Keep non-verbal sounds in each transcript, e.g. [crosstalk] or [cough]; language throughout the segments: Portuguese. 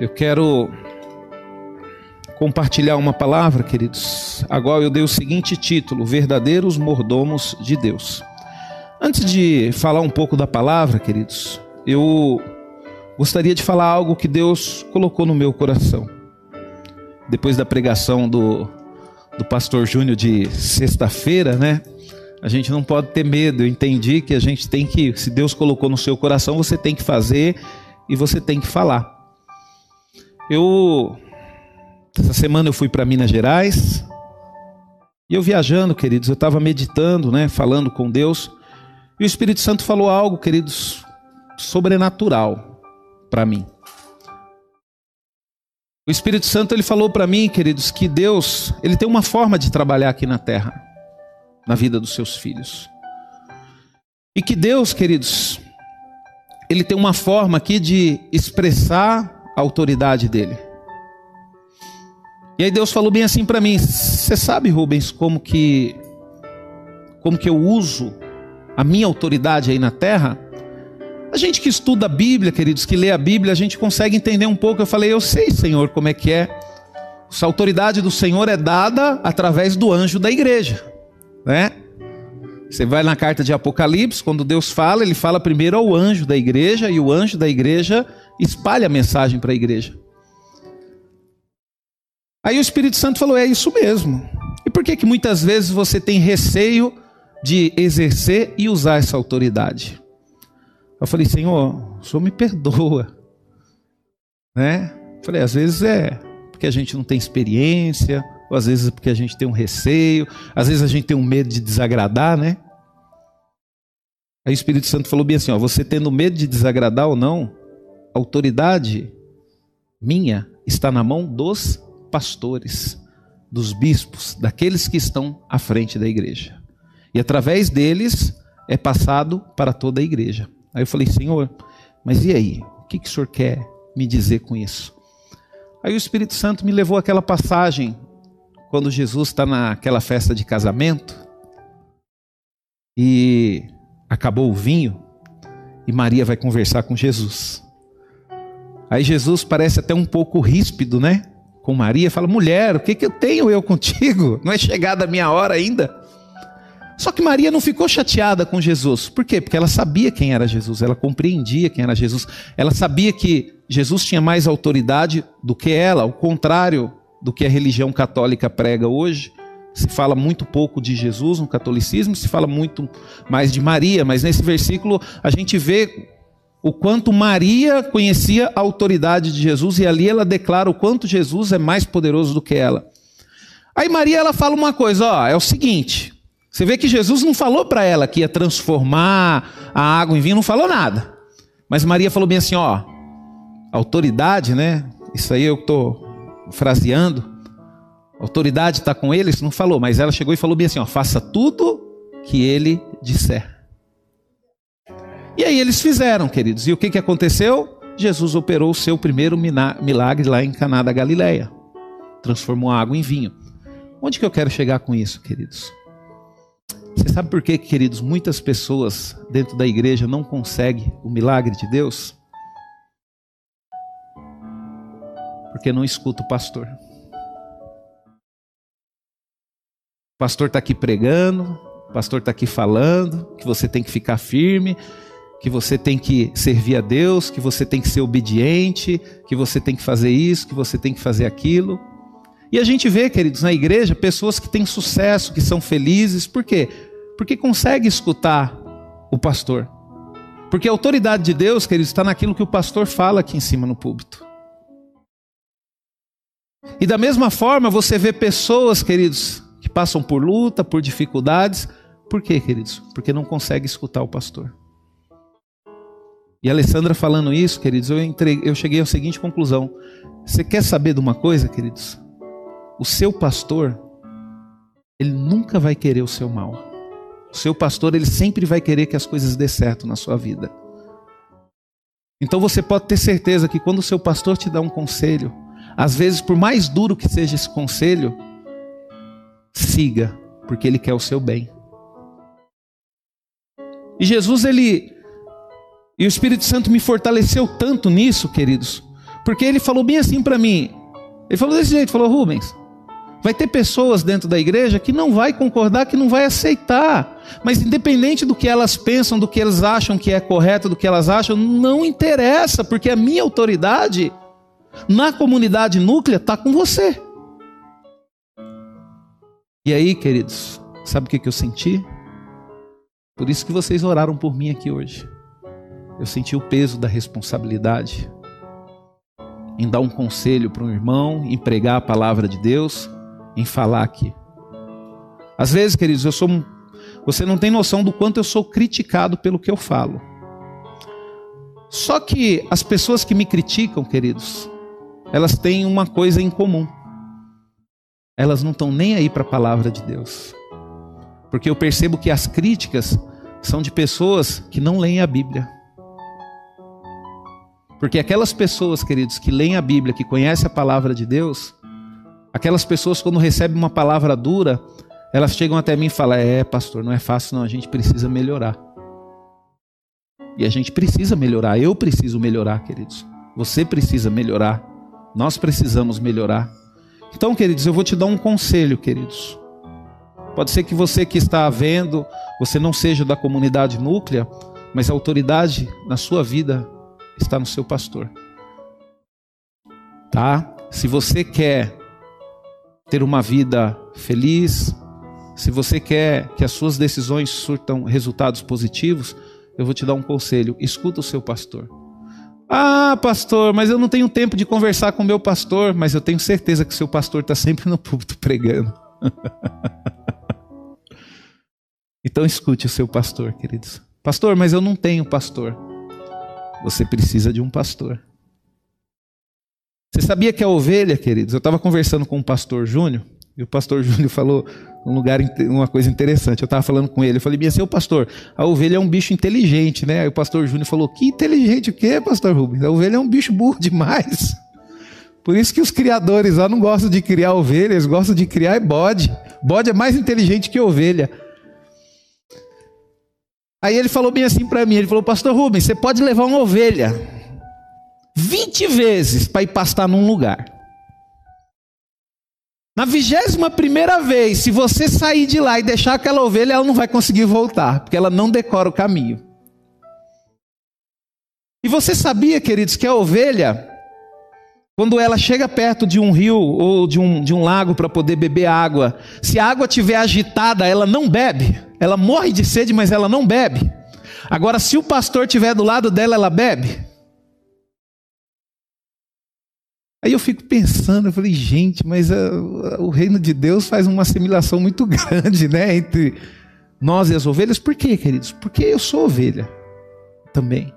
Eu quero compartilhar uma palavra, queridos, Agora eu dei o seguinte título: Verdadeiros Mordomos de Deus. Antes de falar um pouco da palavra, queridos, eu gostaria de falar algo que Deus colocou no meu coração. Depois da pregação do, do pastor Júnior de sexta-feira, né? A gente não pode ter medo. Eu entendi que a gente tem que, se Deus colocou no seu coração, você tem que fazer e você tem que falar. Eu essa semana eu fui para Minas Gerais. E eu viajando, queridos, eu estava meditando, né, falando com Deus. E o Espírito Santo falou algo, queridos, sobrenatural para mim. O Espírito Santo ele falou para mim, queridos, que Deus, ele tem uma forma de trabalhar aqui na terra, na vida dos seus filhos. E que Deus, queridos, ele tem uma forma aqui de expressar a autoridade dele. E aí Deus falou bem assim para mim: "Você sabe, Rubens, como que como que eu uso a minha autoridade aí na terra?" A gente que estuda a Bíblia, queridos, que lê a Bíblia, a gente consegue entender um pouco. Eu falei: "Eu sei, Senhor, como é que é. A autoridade do Senhor é dada através do anjo da igreja, né? Você vai na carta de Apocalipse, quando Deus fala, ele fala primeiro ao anjo da igreja e o anjo da igreja espalha a mensagem para a igreja. Aí o Espírito Santo falou: é isso mesmo. E por que, que muitas vezes você tem receio de exercer e usar essa autoridade? Eu falei: Senhor, o Senhor me perdoa. Né? falei: às vezes é porque a gente não tem experiência, ou às vezes é porque a gente tem um receio, às vezes a gente tem um medo de desagradar, né? Aí o Espírito Santo falou bem assim: ó, você tendo medo de desagradar ou não, autoridade minha está na mão dos pastores, dos bispos, daqueles que estão à frente da igreja. E através deles é passado para toda a igreja. Aí eu falei, Senhor, mas e aí? O que, que o Senhor quer me dizer com isso? Aí o Espírito Santo me levou àquela passagem, quando Jesus está naquela festa de casamento, e acabou o vinho, e Maria vai conversar com Jesus. Aí Jesus parece até um pouco ríspido, né? com Maria, fala: mulher, o que, que eu tenho eu contigo? [laughs] Não é chegada a minha hora ainda. Só que Maria não ficou chateada com Jesus. Por quê? Porque ela sabia quem era Jesus, ela compreendia quem era Jesus, ela sabia que Jesus tinha mais autoridade do que ela, ao contrário do que a religião católica prega hoje. Se fala muito pouco de Jesus no catolicismo, se fala muito mais de Maria, mas nesse versículo a gente vê o quanto Maria conhecia a autoridade de Jesus e ali ela declara o quanto Jesus é mais poderoso do que ela. Aí Maria ela fala uma coisa, ó, é o seguinte, você vê que Jesus não falou para ela que ia transformar a água em vinho, não falou nada. Mas Maria falou bem assim, ó, autoridade, né? Isso aí eu estou fraseando. autoridade está com ele, isso não falou, mas ela chegou e falou bem assim, ó, faça tudo que ele disser. E aí eles fizeram, queridos. E o que, que aconteceu? Jesus operou o seu primeiro milagre lá em Caná da Galileia. Transformou a água em vinho. Onde que eu quero chegar com isso, queridos? Você sabe por que, queridos, muitas pessoas dentro da igreja não conseguem o milagre de Deus? Porque não escuta o pastor. O pastor está aqui pregando, o pastor está aqui falando que você tem que ficar firme, que você tem que servir a Deus, que você tem que ser obediente, que você tem que fazer isso, que você tem que fazer aquilo. E a gente vê, queridos, na igreja, pessoas que têm sucesso, que são felizes, por quê? Porque consegue escutar o pastor. Porque a autoridade de Deus, queridos, está naquilo que o pastor fala aqui em cima no púlpito. E da mesma forma, você vê pessoas, queridos, que passam por luta, por dificuldades. Por quê, queridos? Porque não consegue escutar o pastor. E a Alessandra falando isso, queridos, eu, eu cheguei à seguinte conclusão. Você quer saber de uma coisa, queridos? O seu pastor, ele nunca vai querer o seu mal. O seu pastor, ele sempre vai querer que as coisas dê certo na sua vida. Então você pode ter certeza que quando o seu pastor te dá um conselho, às vezes por mais duro que seja esse conselho, siga, porque ele quer o seu bem. E Jesus ele e o Espírito Santo me fortaleceu tanto nisso, queridos, Porque ele falou bem assim para mim. Ele falou desse jeito, falou: "Rubens, vai ter pessoas dentro da igreja que não vai concordar, que não vai aceitar. Mas independente do que elas pensam, do que elas acham que é correto, do que elas acham, não interessa, porque a minha autoridade na comunidade núclea está com você. E aí, queridos, sabe o que, eu senti? Por isso que vocês oraram por mim aqui hoje. Eu senti o peso da responsabilidade em dar um conselho para um irmão, em pregar a palavra de Deus, em falar aqui. Às vezes, queridos, eu sou você não tem noção do quanto eu sou criticado pelo que eu falo. Só que as pessoas que me criticam, queridos, elas têm uma coisa em comum. Elas não estão nem aí para a palavra de Deus. Porque eu percebo que as críticas são de pessoas que não leem a Bíblia. Porque aquelas pessoas, queridos, que leem a Bíblia, que conhecem a palavra de Deus, aquelas pessoas, quando recebem uma palavra dura, elas chegam até mim e falam: É, pastor, não é fácil, não, a gente precisa melhorar. E a gente precisa melhorar, eu preciso melhorar, queridos. Você precisa melhorar. Nós precisamos melhorar. Então, queridos, eu vou te dar um conselho, queridos. Pode ser que você que está vendo, você não seja da comunidade núclea, mas a autoridade na sua vida está no seu pastor. Tá? Se você quer ter uma vida feliz, se você quer que as suas decisões surtam resultados positivos, eu vou te dar um conselho: escuta o seu pastor. Ah, pastor, mas eu não tenho tempo de conversar com o meu pastor, mas eu tenho certeza que seu pastor está sempre no púlpito pregando. [laughs] então escute o seu pastor, queridos. Pastor, mas eu não tenho pastor. Você precisa de um pastor. Você sabia que a ovelha, queridos? Eu estava conversando com o pastor Júnior, e o pastor [laughs] Júnior falou um lugar, uma coisa interessante. Eu estava falando com ele, eu falei, minha seu pastor, a ovelha é um bicho inteligente, né? Aí o pastor Júnior falou, que inteligente o quê, pastor Rubens? A ovelha é um bicho burro demais. [laughs] Por isso que os criadores lá não gostam de criar ovelhas, gostam de criar bode. Bode é mais inteligente que ovelha. Aí ele falou bem assim para mim, ele falou, pastor Rubens, você pode levar uma ovelha 20 vezes para ir pastar num lugar. Na vigésima primeira vez, se você sair de lá e deixar aquela ovelha, ela não vai conseguir voltar, porque ela não decora o caminho. E você sabia, queridos, que a ovelha, quando ela chega perto de um rio ou de um, de um lago para poder beber água, se a água estiver agitada, ela não bebe. Ela morre de sede, mas ela não bebe. Agora, se o pastor estiver do lado dela, ela bebe. Aí eu fico pensando, eu falei, gente, mas a, a, o reino de Deus faz uma assimilação muito [laughs] grande, né, entre nós e as ovelhas. Por quê, queridos? Porque eu sou ovelha também.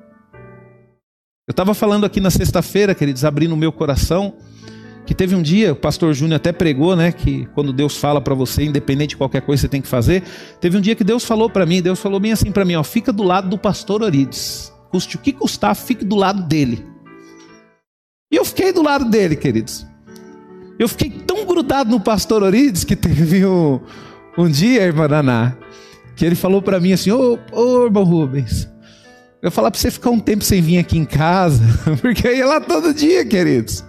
Eu estava falando aqui na sexta-feira, queridos, abrindo o meu coração, que teve um dia, o pastor Júnior até pregou, né, que quando Deus fala para você, independente de qualquer coisa que você tem que fazer, teve um dia que Deus falou para mim, Deus falou bem assim para mim, ó, fica do lado do pastor Orides. Custe o que custar, fique do lado dele. E eu fiquei do lado dele, queridos. Eu fiquei tão grudado no pastor Orides que teve um, um dia, irmã Naná, que ele falou para mim assim: Ô, ô irmão Rubens, eu falar para você ficar um tempo sem vir aqui em casa, [laughs] porque eu ia lá todo dia, queridos.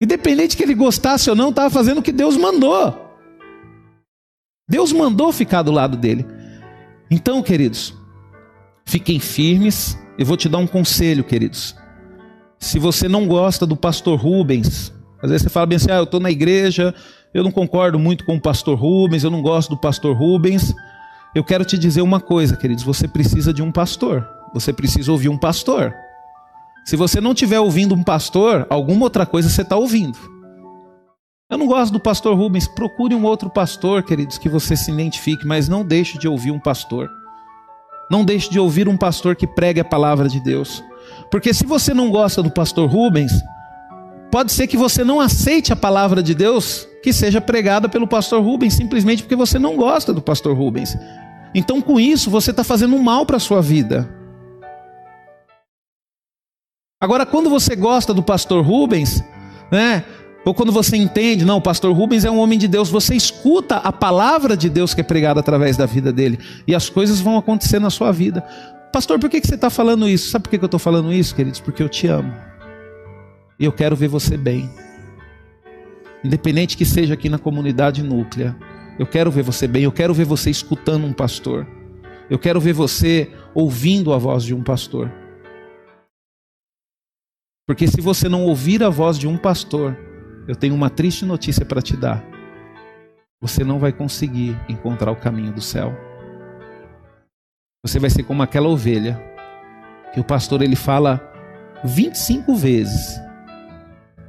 Independente que ele gostasse ou não, estava fazendo o que Deus mandou. Deus mandou ficar do lado dele. Então, queridos, fiquem firmes. Eu vou te dar um conselho, queridos. Se você não gosta do pastor Rubens, às vezes você fala bem assim: ah, eu estou na igreja, eu não concordo muito com o pastor Rubens, eu não gosto do pastor Rubens. Eu quero te dizer uma coisa, queridos: você precisa de um pastor, você precisa ouvir um pastor. Se você não estiver ouvindo um pastor, alguma outra coisa você está ouvindo. Eu não gosto do pastor Rubens, procure um outro pastor, queridos, que você se identifique, mas não deixe de ouvir um pastor. Não deixe de ouvir um pastor que pregue a palavra de Deus. Porque se você não gosta do pastor Rubens, pode ser que você não aceite a palavra de Deus que seja pregada pelo pastor Rubens, simplesmente porque você não gosta do pastor Rubens. Então, com isso, você está fazendo um mal para a sua vida. Agora, quando você gosta do pastor Rubens, né? Ou quando você entende, não, o pastor Rubens é um homem de Deus, você escuta a palavra de Deus que é pregada através da vida dele, e as coisas vão acontecer na sua vida. Pastor, por que você está falando isso? Sabe por que eu estou falando isso, queridos? Porque eu te amo. E eu quero ver você bem. Independente que seja aqui na comunidade núclea, eu quero ver você bem, eu quero ver você escutando um pastor. Eu quero ver você ouvindo a voz de um pastor. Porque se você não ouvir a voz de um pastor, eu tenho uma triste notícia para te dar. Você não vai conseguir encontrar o caminho do céu. Você vai ser como aquela ovelha que o pastor ele fala 25 vezes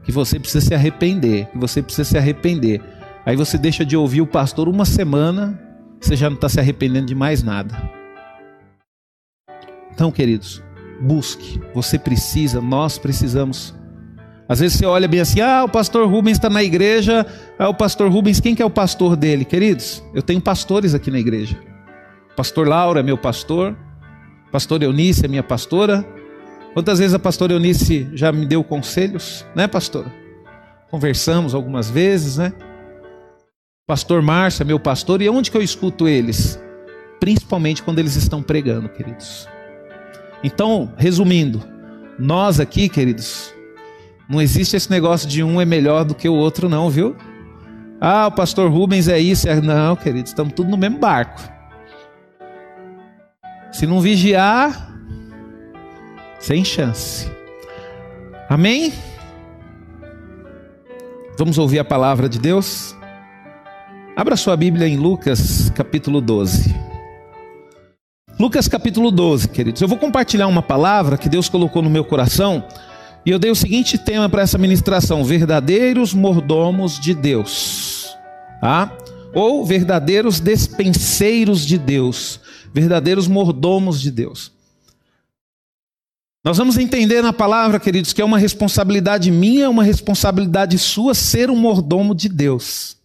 que você precisa se arrepender, que você precisa se arrepender. Aí você deixa de ouvir o pastor uma semana, você já não está se arrependendo de mais nada. Então, queridos, busque. Você precisa, nós precisamos. Às vezes você olha bem assim, ah, o pastor Rubens está na igreja. Ah, o pastor Rubens, quem que é o pastor dele? Queridos, eu tenho pastores aqui na igreja. Pastor Laura é meu pastor. Pastor Eunice é minha pastora. Quantas vezes a pastora Eunice já me deu conselhos, né, pastora? Conversamos algumas vezes, né? Pastor Márcio é meu pastor e onde que eu escuto eles? Principalmente quando eles estão pregando, queridos. Então, resumindo, nós aqui, queridos, não existe esse negócio de um é melhor do que o outro, não, viu? Ah, o pastor Rubens é isso, é... não, queridos, estamos tudo no mesmo barco. Se não vigiar, sem chance. Amém? Vamos ouvir a palavra de Deus? Abra sua Bíblia em Lucas capítulo 12. Lucas capítulo 12, queridos. Eu vou compartilhar uma palavra que Deus colocou no meu coração e eu dei o seguinte tema para essa ministração: verdadeiros mordomos de Deus. Tá? Ou verdadeiros despenseiros de Deus, verdadeiros mordomos de Deus. Nós vamos entender na palavra, queridos, que é uma responsabilidade minha, uma responsabilidade sua ser um mordomo de Deus.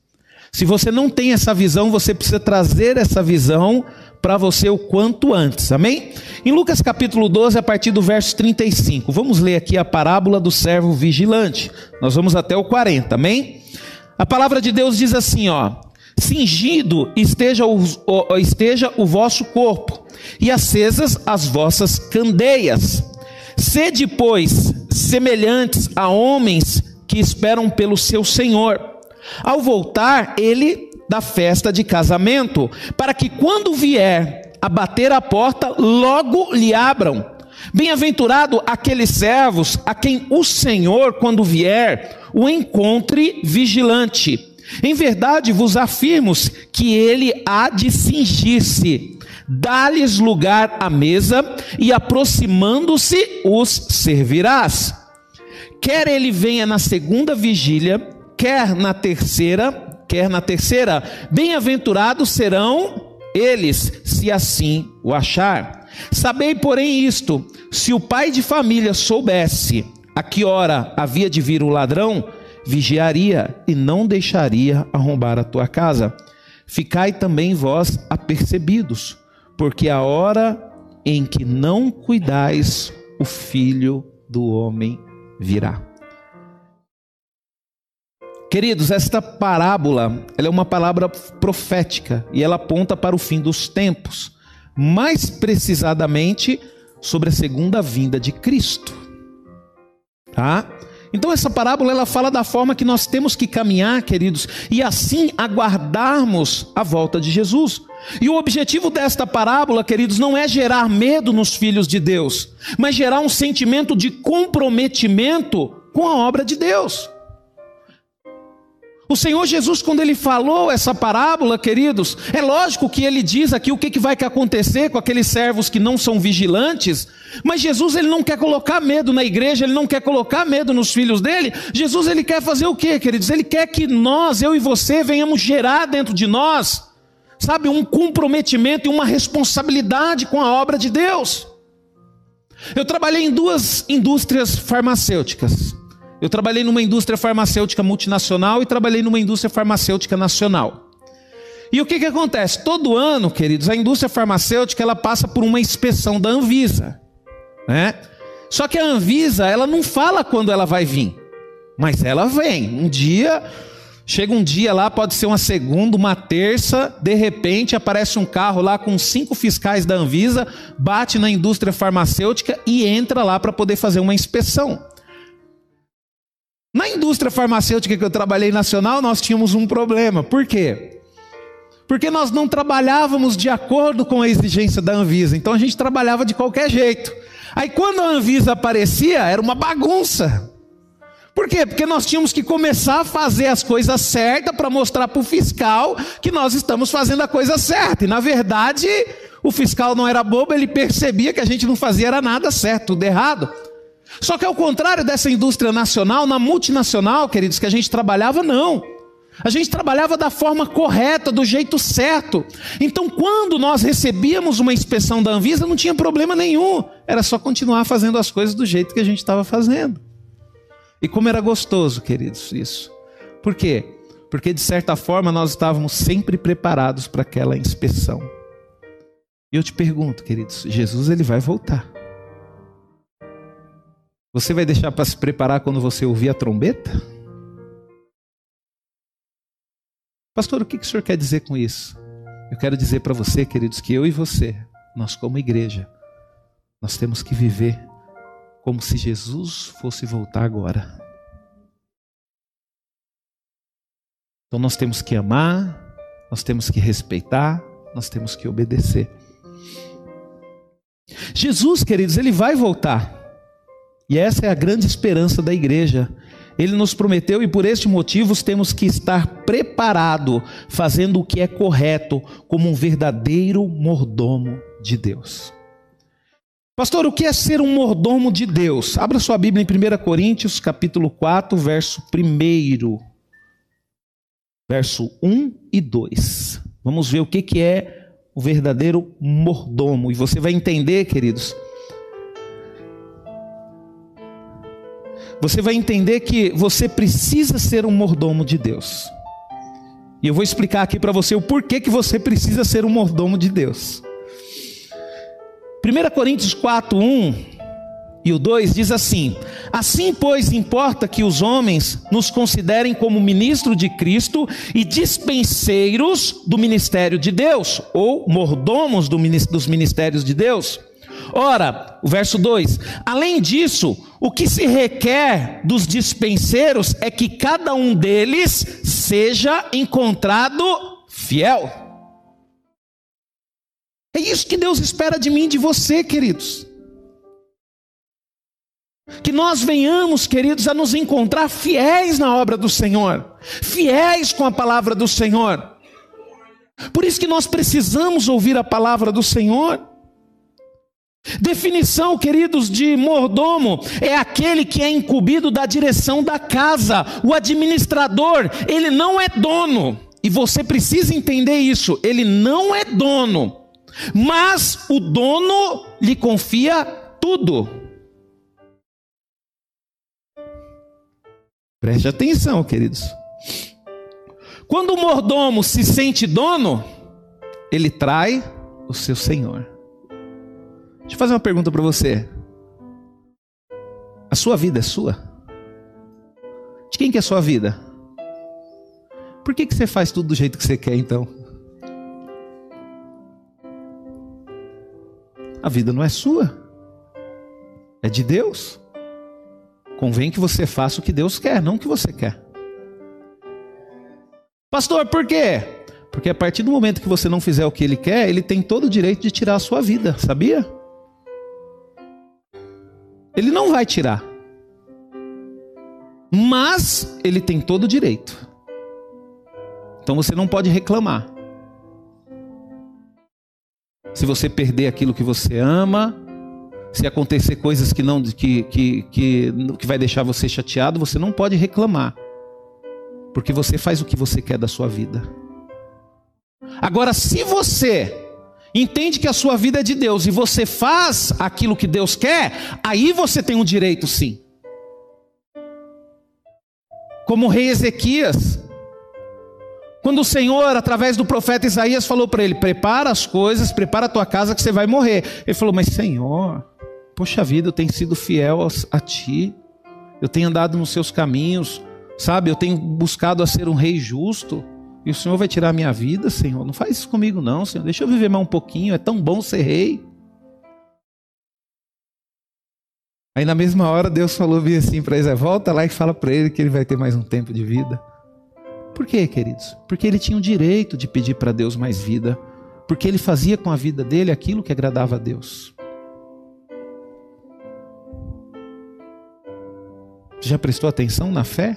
Se você não tem essa visão, você precisa trazer essa visão para você o quanto antes, amém? Em Lucas capítulo 12, a partir do verso 35, vamos ler aqui a parábola do servo vigilante. Nós vamos até o 40, amém? A palavra de Deus diz assim, ó: Cingido esteja o, esteja o vosso corpo, e acesas as vossas candeias. Sede, pois, semelhantes a homens que esperam pelo seu Senhor ao voltar, ele da festa de casamento, para que quando vier a bater a porta, logo lhe abram. Bem-aventurado aqueles servos a quem o Senhor, quando vier, o encontre vigilante. Em verdade vos afirmo que ele há de cingir-se, dá-lhes lugar à mesa e aproximando-se os servirás. Quer ele venha na segunda vigília, quer na terceira, quer na terceira, bem-aventurados serão eles, se assim o achar. Sabei, porém, isto: se o pai de família soubesse a que hora havia de vir o ladrão, vigiaria e não deixaria arrombar a tua casa. Ficai também vós apercebidos, porque a hora em que não cuidais, o filho do homem virá. Queridos, esta parábola é uma palavra profética e ela aponta para o fim dos tempos, mais precisamente sobre a segunda vinda de Cristo. Tá? Então essa parábola ela fala da forma que nós temos que caminhar, queridos, e assim aguardarmos a volta de Jesus. E o objetivo desta parábola, queridos, não é gerar medo nos filhos de Deus, mas gerar um sentimento de comprometimento com a obra de Deus. O Senhor Jesus, quando ele falou essa parábola, queridos, é lógico que ele diz aqui o que, que vai acontecer com aqueles servos que não são vigilantes, mas Jesus ele não quer colocar medo na igreja, ele não quer colocar medo nos filhos dele. Jesus ele quer fazer o que, queridos? Ele quer que nós, eu e você, venhamos gerar dentro de nós, sabe, um comprometimento e uma responsabilidade com a obra de Deus. Eu trabalhei em duas indústrias farmacêuticas. Eu trabalhei numa indústria farmacêutica multinacional e trabalhei numa indústria farmacêutica nacional. E o que, que acontece? Todo ano, queridos, a indústria farmacêutica ela passa por uma inspeção da Anvisa, né? Só que a Anvisa ela não fala quando ela vai vir, mas ela vem. Um dia chega um dia lá, pode ser uma segunda, uma terça, de repente aparece um carro lá com cinco fiscais da Anvisa, bate na indústria farmacêutica e entra lá para poder fazer uma inspeção. Na indústria farmacêutica que eu trabalhei nacional, nós tínhamos um problema. Por quê? Porque nós não trabalhávamos de acordo com a exigência da Anvisa. Então a gente trabalhava de qualquer jeito. Aí quando a Anvisa aparecia, era uma bagunça. Por quê? Porque nós tínhamos que começar a fazer as coisas certas para mostrar para o fiscal que nós estamos fazendo a coisa certa. E na verdade, o fiscal não era bobo, ele percebia que a gente não fazia era nada certo, tudo errado. Só que ao contrário dessa indústria nacional, na multinacional, queridos, que a gente trabalhava, não. A gente trabalhava da forma correta, do jeito certo. Então, quando nós recebíamos uma inspeção da Anvisa, não tinha problema nenhum. Era só continuar fazendo as coisas do jeito que a gente estava fazendo. E como era gostoso, queridos, isso. Por quê? Porque de certa forma nós estávamos sempre preparados para aquela inspeção. E eu te pergunto, queridos, Jesus ele vai voltar. Você vai deixar para se preparar quando você ouvir a trombeta? Pastor, o que o senhor quer dizer com isso? Eu quero dizer para você, queridos, que eu e você, nós como igreja, nós temos que viver como se Jesus fosse voltar agora. Então nós temos que amar, nós temos que respeitar, nós temos que obedecer. Jesus, queridos, ele vai voltar. E essa é a grande esperança da igreja. Ele nos prometeu e por este motivo temos que estar preparado, fazendo o que é correto, como um verdadeiro mordomo de Deus. Pastor, o que é ser um mordomo de Deus? Abra sua Bíblia em 1 Coríntios, capítulo 4, verso 1. Verso 1 e 2. Vamos ver o que, que é o verdadeiro mordomo. E você vai entender, queridos, você vai entender que você precisa ser um mordomo de Deus. E eu vou explicar aqui para você o porquê que você precisa ser um mordomo de Deus. 1 Coríntios 4, 1 e o 2 diz assim: Assim, pois, importa que os homens nos considerem como ministro de Cristo e dispenseiros do ministério de Deus, ou mordomos dos ministérios de Deus. Ora, o verso 2: além disso, o que se requer dos dispenseiros é que cada um deles seja encontrado fiel. É isso que Deus espera de mim e de você, queridos. Que nós venhamos, queridos, a nos encontrar fiéis na obra do Senhor, fiéis com a palavra do Senhor. Por isso que nós precisamos ouvir a palavra do Senhor. Definição, queridos, de mordomo é aquele que é incumbido da direção da casa. O administrador, ele não é dono. E você precisa entender isso. Ele não é dono. Mas o dono lhe confia tudo. Preste atenção, queridos. Quando o mordomo se sente dono, ele trai o seu senhor. Deixa eu fazer uma pergunta para você. A sua vida é sua? De quem que é a sua vida? Por que, que você faz tudo do jeito que você quer então? A vida não é sua, é de Deus. Convém que você faça o que Deus quer, não o que você quer. Pastor, por quê? Porque a partir do momento que você não fizer o que ele quer, ele tem todo o direito de tirar a sua vida, sabia? Ele não vai tirar. Mas ele tem todo o direito. Então você não pode reclamar. Se você perder aquilo que você ama, se acontecer coisas que não que, que, que, que vai deixar você chateado, você não pode reclamar. Porque você faz o que você quer da sua vida. Agora, se você entende que a sua vida é de Deus e você faz aquilo que Deus quer, aí você tem um direito sim. Como o rei Ezequias, quando o Senhor, através do profeta Isaías, falou para ele: Prepara as coisas, prepara a tua casa que você vai morrer. Ele falou: Mas Senhor, poxa vida, eu tenho sido fiel a ti, eu tenho andado nos seus caminhos, sabe? Eu tenho buscado a ser um rei justo. E o Senhor vai tirar a minha vida, Senhor? Não faz isso comigo, não, Senhor. Deixa eu viver mais um pouquinho. É tão bom ser rei. Aí na mesma hora Deus falou assim para Isaías: volta lá e fala para ele que ele vai ter mais um tempo de vida. Por quê, queridos? Porque ele tinha o direito de pedir para Deus mais vida, porque ele fazia com a vida dele aquilo que agradava a Deus. Já prestou atenção na fé?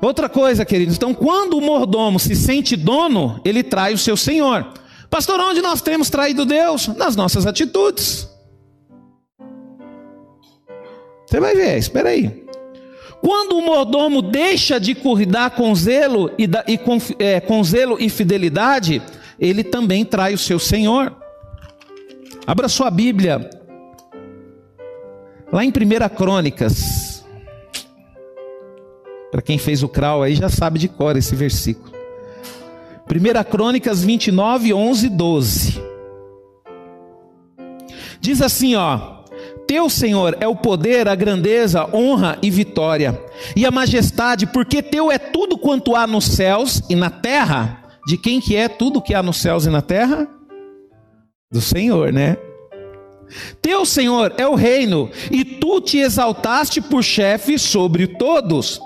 Outra coisa, queridos, então quando o mordomo se sente dono, ele trai o seu senhor. Pastor, onde nós temos traído Deus? Nas nossas atitudes. Você vai ver, espera aí. Quando o mordomo deixa de cuidar com zelo e, da, e com, é, com zelo e fidelidade, ele também trai o seu senhor. Abra sua Bíblia. Lá em 1 Crônicas, para quem fez o crawl aí já sabe de cor esse versículo. 1 Crônicas 29, 11 12. Diz assim, ó: Teu Senhor é o poder, a grandeza, honra e vitória, e a majestade, porque teu é tudo quanto há nos céus e na terra. De quem que é tudo que há nos céus e na terra? Do Senhor, né? Teu Senhor é o reino, e tu te exaltaste por chefe sobre todos.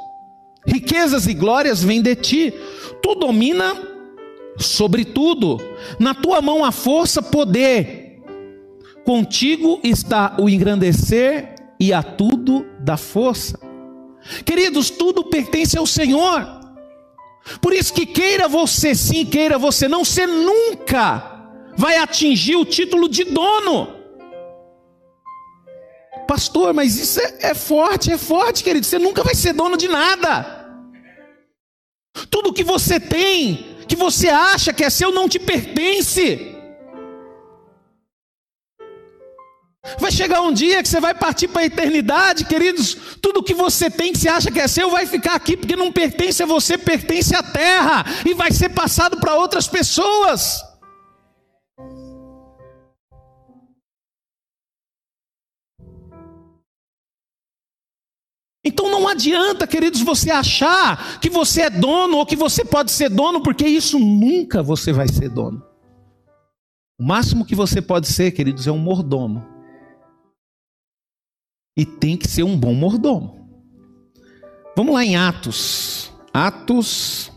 Riquezas e glórias vêm de ti. Tu domina sobre tudo. Na tua mão há força, poder. Contigo está o engrandecer e a tudo da força. Queridos, tudo pertence ao Senhor. Por isso que queira você sim, queira você não, você nunca vai atingir o título de dono. Pastor, mas isso é, é forte, é forte, querido. Você nunca vai ser dono de nada. Tudo que você tem, que você acha que é seu, não te pertence. Vai chegar um dia que você vai partir para a eternidade, queridos. Tudo que você tem, que você acha que é seu, vai ficar aqui, porque não pertence a você, pertence à terra, e vai ser passado para outras pessoas. Então não adianta, queridos, você achar que você é dono ou que você pode ser dono, porque isso nunca você vai ser dono. O máximo que você pode ser, queridos, é um mordomo. E tem que ser um bom mordomo. Vamos lá em Atos. Atos,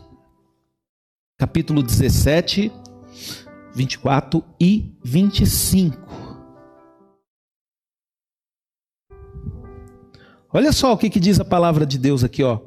capítulo 17, 24 e 25. Olha só o que, que diz a palavra de Deus aqui, ó.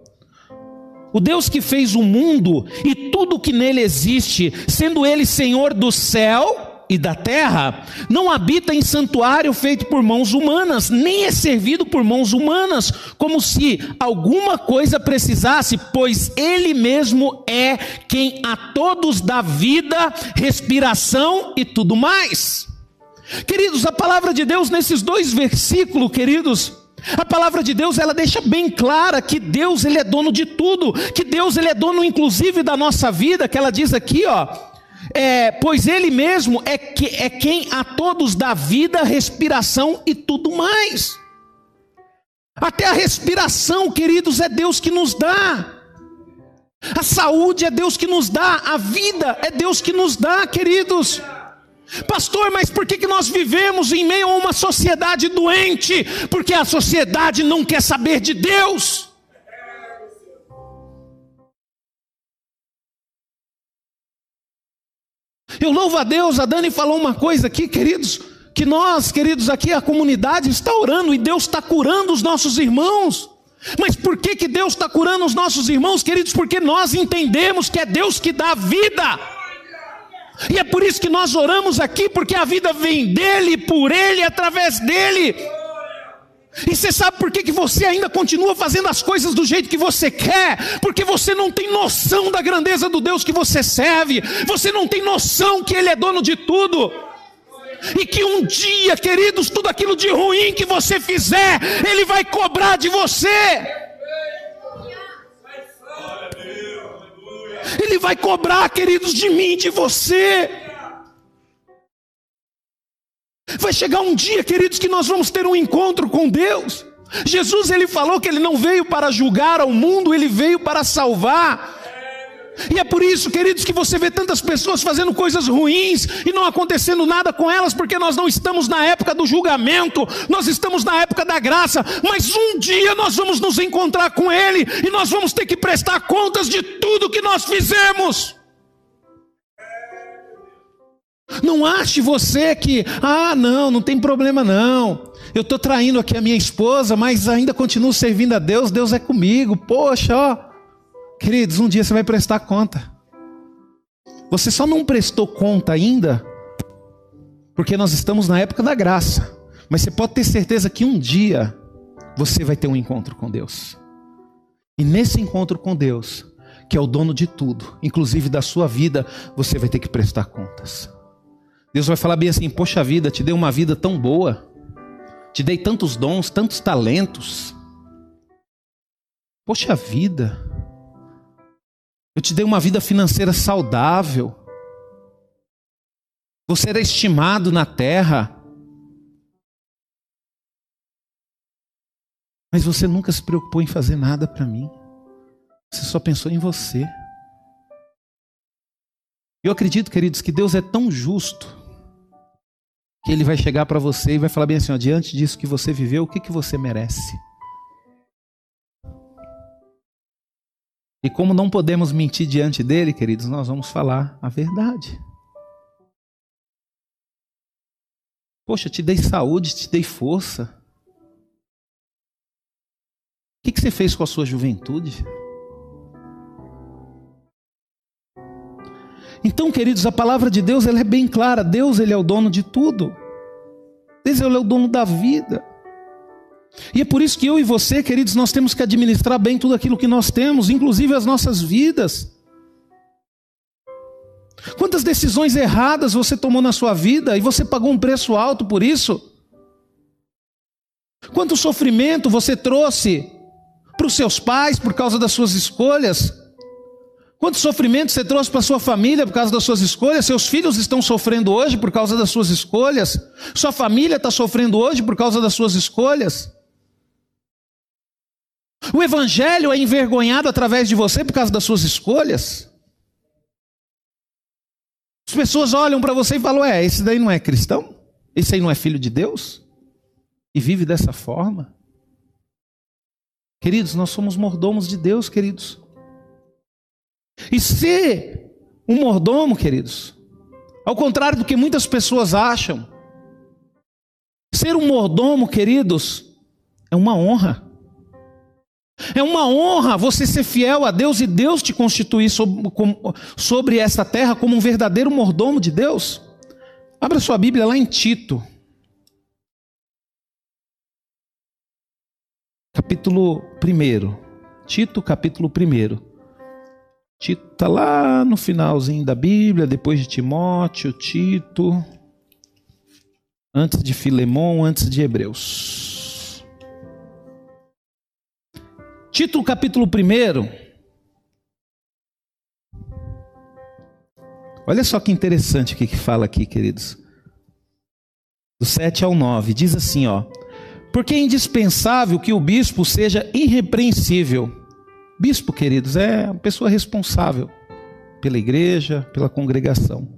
O Deus que fez o mundo e tudo que nele existe, sendo ele Senhor do céu e da terra, não habita em santuário feito por mãos humanas, nem é servido por mãos humanas, como se alguma coisa precisasse, pois ele mesmo é quem a todos dá vida, respiração e tudo mais. Queridos, a palavra de Deus nesses dois versículos, queridos, a palavra de Deus, ela deixa bem clara que Deus, ele é dono de tudo, que Deus, ele é dono inclusive da nossa vida, que ela diz aqui, ó, é, pois ele mesmo é, que, é quem a todos dá vida, respiração e tudo mais. Até a respiração, queridos, é Deus que nos dá. A saúde é Deus que nos dá, a vida é Deus que nos dá, queridos. Pastor, mas por que, que nós vivemos em meio a uma sociedade doente? Porque a sociedade não quer saber de Deus. Eu louvo a Deus, a Dani falou uma coisa aqui, queridos, que nós, queridos, aqui a comunidade está orando e Deus está curando os nossos irmãos. Mas por que, que Deus está curando os nossos irmãos, queridos? Porque nós entendemos que é Deus que dá vida. E é por isso que nós oramos aqui, porque a vida vem dele, por ele, através dele. E você sabe por que, que você ainda continua fazendo as coisas do jeito que você quer? Porque você não tem noção da grandeza do Deus que você serve, você não tem noção que Ele é dono de tudo. E que um dia, queridos, tudo aquilo de ruim que você fizer, Ele vai cobrar de você. Ele vai cobrar, queridos, de mim, de você. Vai chegar um dia, queridos, que nós vamos ter um encontro com Deus. Jesus ele falou que ele não veio para julgar ao mundo, ele veio para salvar. E é por isso, queridos, que você vê tantas pessoas fazendo coisas ruins e não acontecendo nada com elas, porque nós não estamos na época do julgamento, nós estamos na época da graça, mas um dia nós vamos nos encontrar com Ele e nós vamos ter que prestar contas de tudo que nós fizemos. Não ache você que, ah, não, não tem problema não. Eu estou traindo aqui a minha esposa, mas ainda continuo servindo a Deus, Deus é comigo. Poxa, ó. Queridos, um dia você vai prestar conta. Você só não prestou conta ainda, porque nós estamos na época da graça. Mas você pode ter certeza que um dia você vai ter um encontro com Deus. E nesse encontro com Deus, que é o dono de tudo, inclusive da sua vida, você vai ter que prestar contas. Deus vai falar bem assim: Poxa vida, te dei uma vida tão boa, te dei tantos dons, tantos talentos. Poxa vida, eu te dei uma vida financeira saudável. Você era estimado na terra. Mas você nunca se preocupou em fazer nada para mim. Você só pensou em você. Eu acredito, queridos, que Deus é tão justo que Ele vai chegar para você e vai falar bem assim: ó, diante disso que você viveu, o que, que você merece? E como não podemos mentir diante dele, queridos, nós vamos falar a verdade. Poxa, te dei saúde, te dei força. O que você fez com a sua juventude? Então, queridos, a palavra de Deus ela é bem clara. Deus ele é o dono de tudo. Deus ele é o dono da vida. E é por isso que eu e você, queridos, nós temos que administrar bem tudo aquilo que nós temos, inclusive as nossas vidas. Quantas decisões erradas você tomou na sua vida e você pagou um preço alto por isso? Quanto sofrimento você trouxe para os seus pais por causa das suas escolhas? Quanto sofrimento você trouxe para sua família por causa das suas escolhas? Seus filhos estão sofrendo hoje por causa das suas escolhas? Sua família está sofrendo hoje por causa das suas escolhas? O evangelho é envergonhado através de você por causa das suas escolhas. As pessoas olham para você e falam: É, esse daí não é cristão? Esse aí não é filho de Deus? E vive dessa forma? Queridos, nós somos mordomos de Deus, queridos. E ser um mordomo, queridos, ao contrário do que muitas pessoas acham, ser um mordomo, queridos, é uma honra. É uma honra você ser fiel a Deus e Deus te constituir sobre, esta terra como um verdadeiro mordomo de Deus. Abra sua Bíblia lá em Tito. Capítulo 1. Tito, capítulo 1. Tito está lá no finalzinho da Bíblia, depois de Timóteo, Tito, antes de Filemão, antes de Hebreus. Título capítulo 1. Olha só que interessante o que, que fala aqui, queridos. Do 7 ao 9, diz assim, ó: Porque é indispensável que o bispo seja irrepreensível. Bispo, queridos, é uma pessoa responsável pela igreja, pela congregação.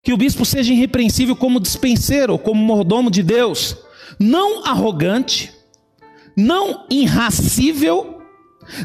Que o bispo seja irrepreensível como dispenseiro, como mordomo de Deus, não arrogante, não irracível,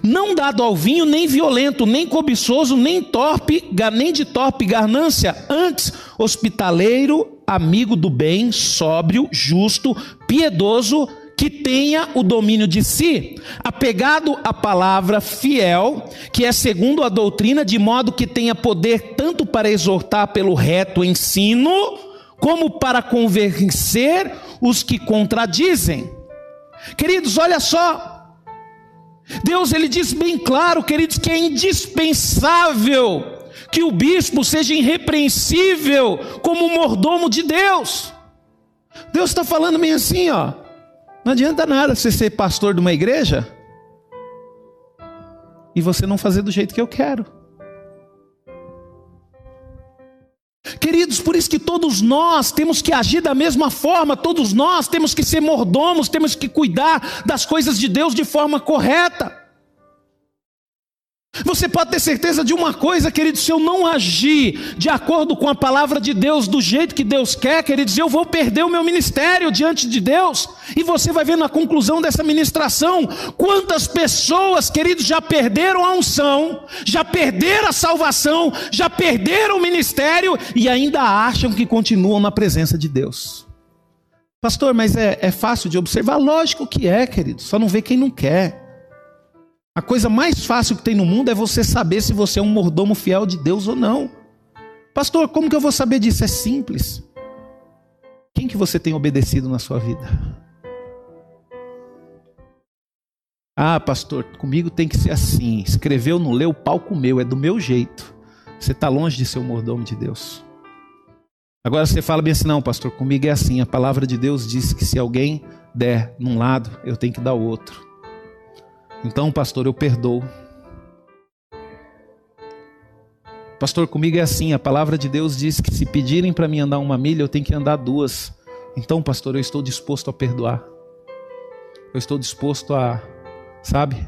não dado ao vinho, nem violento, nem cobiçoso, nem torpe, nem de torpe ganância, antes hospitaleiro, amigo do bem, sóbrio, justo, piedoso, que tenha o domínio de si, apegado à palavra fiel, que é segundo a doutrina, de modo que tenha poder tanto para exortar pelo reto ensino, como para convencer os que contradizem. Queridos, olha só. Deus ele diz bem claro, queridos, que é indispensável que o bispo seja irrepreensível como mordomo de Deus. Deus está falando bem assim, ó. Não adianta nada você ser pastor de uma igreja e você não fazer do jeito que eu quero. Queridos, por isso que todos nós temos que agir da mesma forma, todos nós temos que ser mordomos, temos que cuidar das coisas de Deus de forma correta. Você pode ter certeza de uma coisa, querido, se eu não agir de acordo com a palavra de Deus, do jeito que Deus quer, queridos, eu vou perder o meu ministério diante de Deus. E você vai ver na conclusão dessa ministração quantas pessoas, queridos, já perderam a unção, já perderam a salvação, já perderam o ministério e ainda acham que continuam na presença de Deus. Pastor, mas é, é fácil de observar? Lógico que é, querido, só não vê quem não quer. A coisa mais fácil que tem no mundo é você saber se você é um mordomo fiel de Deus ou não. Pastor, como que eu vou saber disso? É simples. Quem que você tem obedecido na sua vida? Ah, pastor, comigo tem que ser assim. Escreveu, não leu, o pau comeu, é do meu jeito. Você está longe de ser um mordomo de Deus. Agora você fala bem assim, não, pastor, comigo é assim. A palavra de Deus diz que se alguém der num lado, eu tenho que dar o outro. Então, pastor, eu perdoo. Pastor, comigo é assim: a palavra de Deus diz que se pedirem para mim andar uma milha, eu tenho que andar duas. Então, pastor, eu estou disposto a perdoar. Eu estou disposto a, sabe,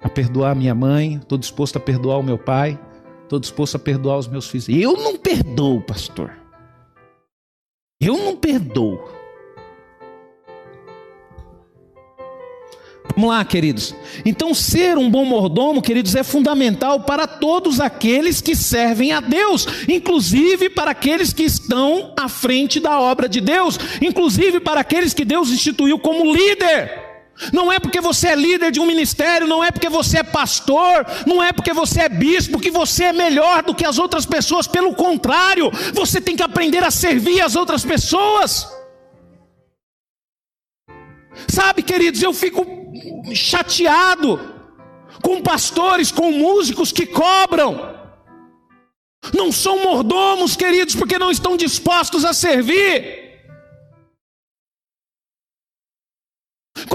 a perdoar minha mãe, estou disposto a perdoar o meu pai, estou disposto a perdoar os meus filhos. Eu não perdoo, pastor. Eu não perdoo. Vamos lá, queridos. Então, ser um bom mordomo, queridos, é fundamental para todos aqueles que servem a Deus, inclusive para aqueles que estão à frente da obra de Deus, inclusive para aqueles que Deus instituiu como líder. Não é porque você é líder de um ministério, não é porque você é pastor, não é porque você é bispo que você é melhor do que as outras pessoas, pelo contrário, você tem que aprender a servir as outras pessoas. Sabe, queridos, eu fico chateado com pastores, com músicos que cobram. Não são mordomos, queridos, porque não estão dispostos a servir.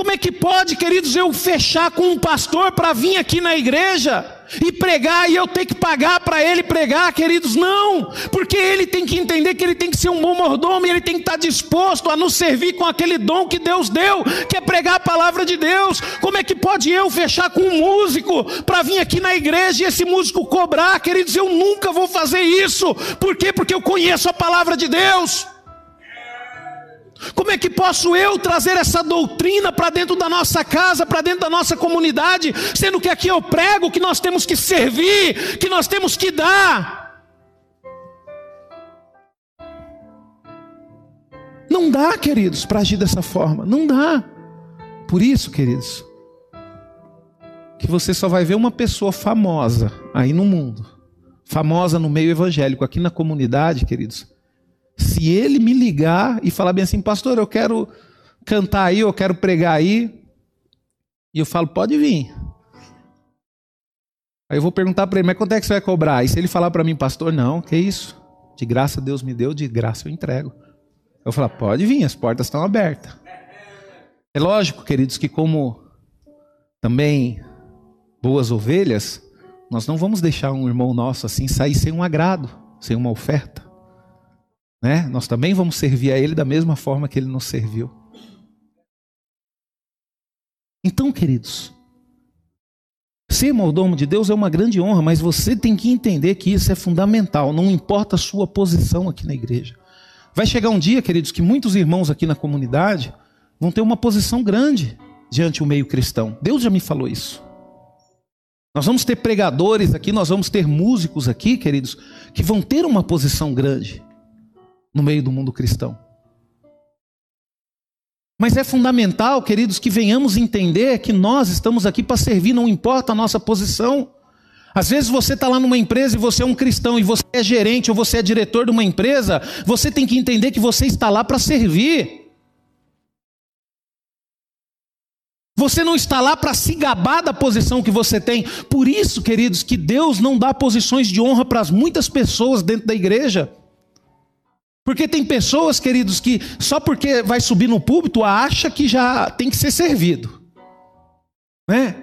Como é que pode, queridos, eu fechar com um pastor para vir aqui na igreja? e pregar e eu ter que pagar para ele pregar, queridos, não, porque ele tem que entender que ele tem que ser um bom mordomo e ele tem que estar disposto a nos servir com aquele dom que Deus deu, que é pregar a palavra de Deus. Como é que pode eu fechar com um músico para vir aqui na igreja e esse músico cobrar, queridos? Eu nunca vou fazer isso, por quê? Porque eu conheço a palavra de Deus. Como é que posso eu trazer essa doutrina para dentro da nossa casa, para dentro da nossa comunidade, sendo que aqui eu prego que nós temos que servir, que nós temos que dar? Não dá, queridos, para agir dessa forma, não dá. Por isso, queridos, que você só vai ver uma pessoa famosa aí no mundo, famosa no meio evangélico, aqui na comunidade, queridos, se ele me ligar e falar bem assim, pastor, eu quero cantar aí, eu quero pregar aí, e eu falo, pode vir. Aí eu vou perguntar para ele, mas quanto é que você vai cobrar? E se ele falar para mim, pastor, não, que isso? De graça Deus me deu, de graça eu entrego. Eu falo, pode vir, as portas estão abertas. É lógico, queridos, que como também boas ovelhas, nós não vamos deixar um irmão nosso assim sair sem um agrado, sem uma oferta né? Nós também vamos servir a Ele da mesma forma que Ele nos serviu. Então, queridos, ser mordomo de Deus é uma grande honra, mas você tem que entender que isso é fundamental, não importa a sua posição aqui na igreja. Vai chegar um dia, queridos, que muitos irmãos aqui na comunidade vão ter uma posição grande diante do meio cristão. Deus já me falou isso. Nós vamos ter pregadores aqui, nós vamos ter músicos aqui, queridos, que vão ter uma posição grande no meio do mundo cristão. Mas é fundamental, queridos, que venhamos entender que nós estamos aqui para servir, não importa a nossa posição. Às vezes você está lá numa empresa e você é um cristão e você é gerente ou você é diretor de uma empresa, você tem que entender que você está lá para servir. Você não está lá para se gabar da posição que você tem. Por isso, queridos, que Deus não dá posições de honra para muitas pessoas dentro da igreja. Porque tem pessoas, queridos, que só porque vai subir no púlpito acha que já tem que ser servido. Né?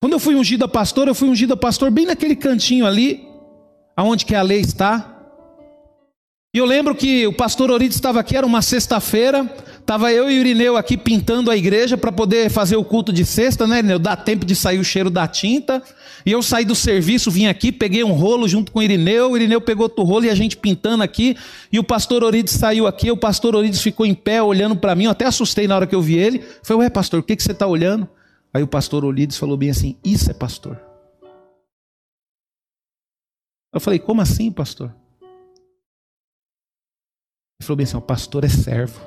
Quando eu fui ungido a pastor, eu fui ungido a pastor bem naquele cantinho ali, aonde que a lei está. E eu lembro que o pastor Orides estava aqui, era uma sexta-feira, Tava eu e o Irineu aqui pintando a igreja para poder fazer o culto de sexta, né, Irineu? Dá tempo de sair o cheiro da tinta. E eu saí do serviço, vim aqui, peguei um rolo junto com o Irineu, o Irineu pegou outro rolo e a gente pintando aqui. E o pastor Orides saiu aqui, o pastor Orides ficou em pé olhando para mim, eu até assustei na hora que eu vi ele. Falei, ué, pastor, o que, que você está olhando? Aí o pastor Orides falou bem assim: Isso é pastor. Eu falei, como assim, pastor? Ele falou bem assim: o pastor é servo.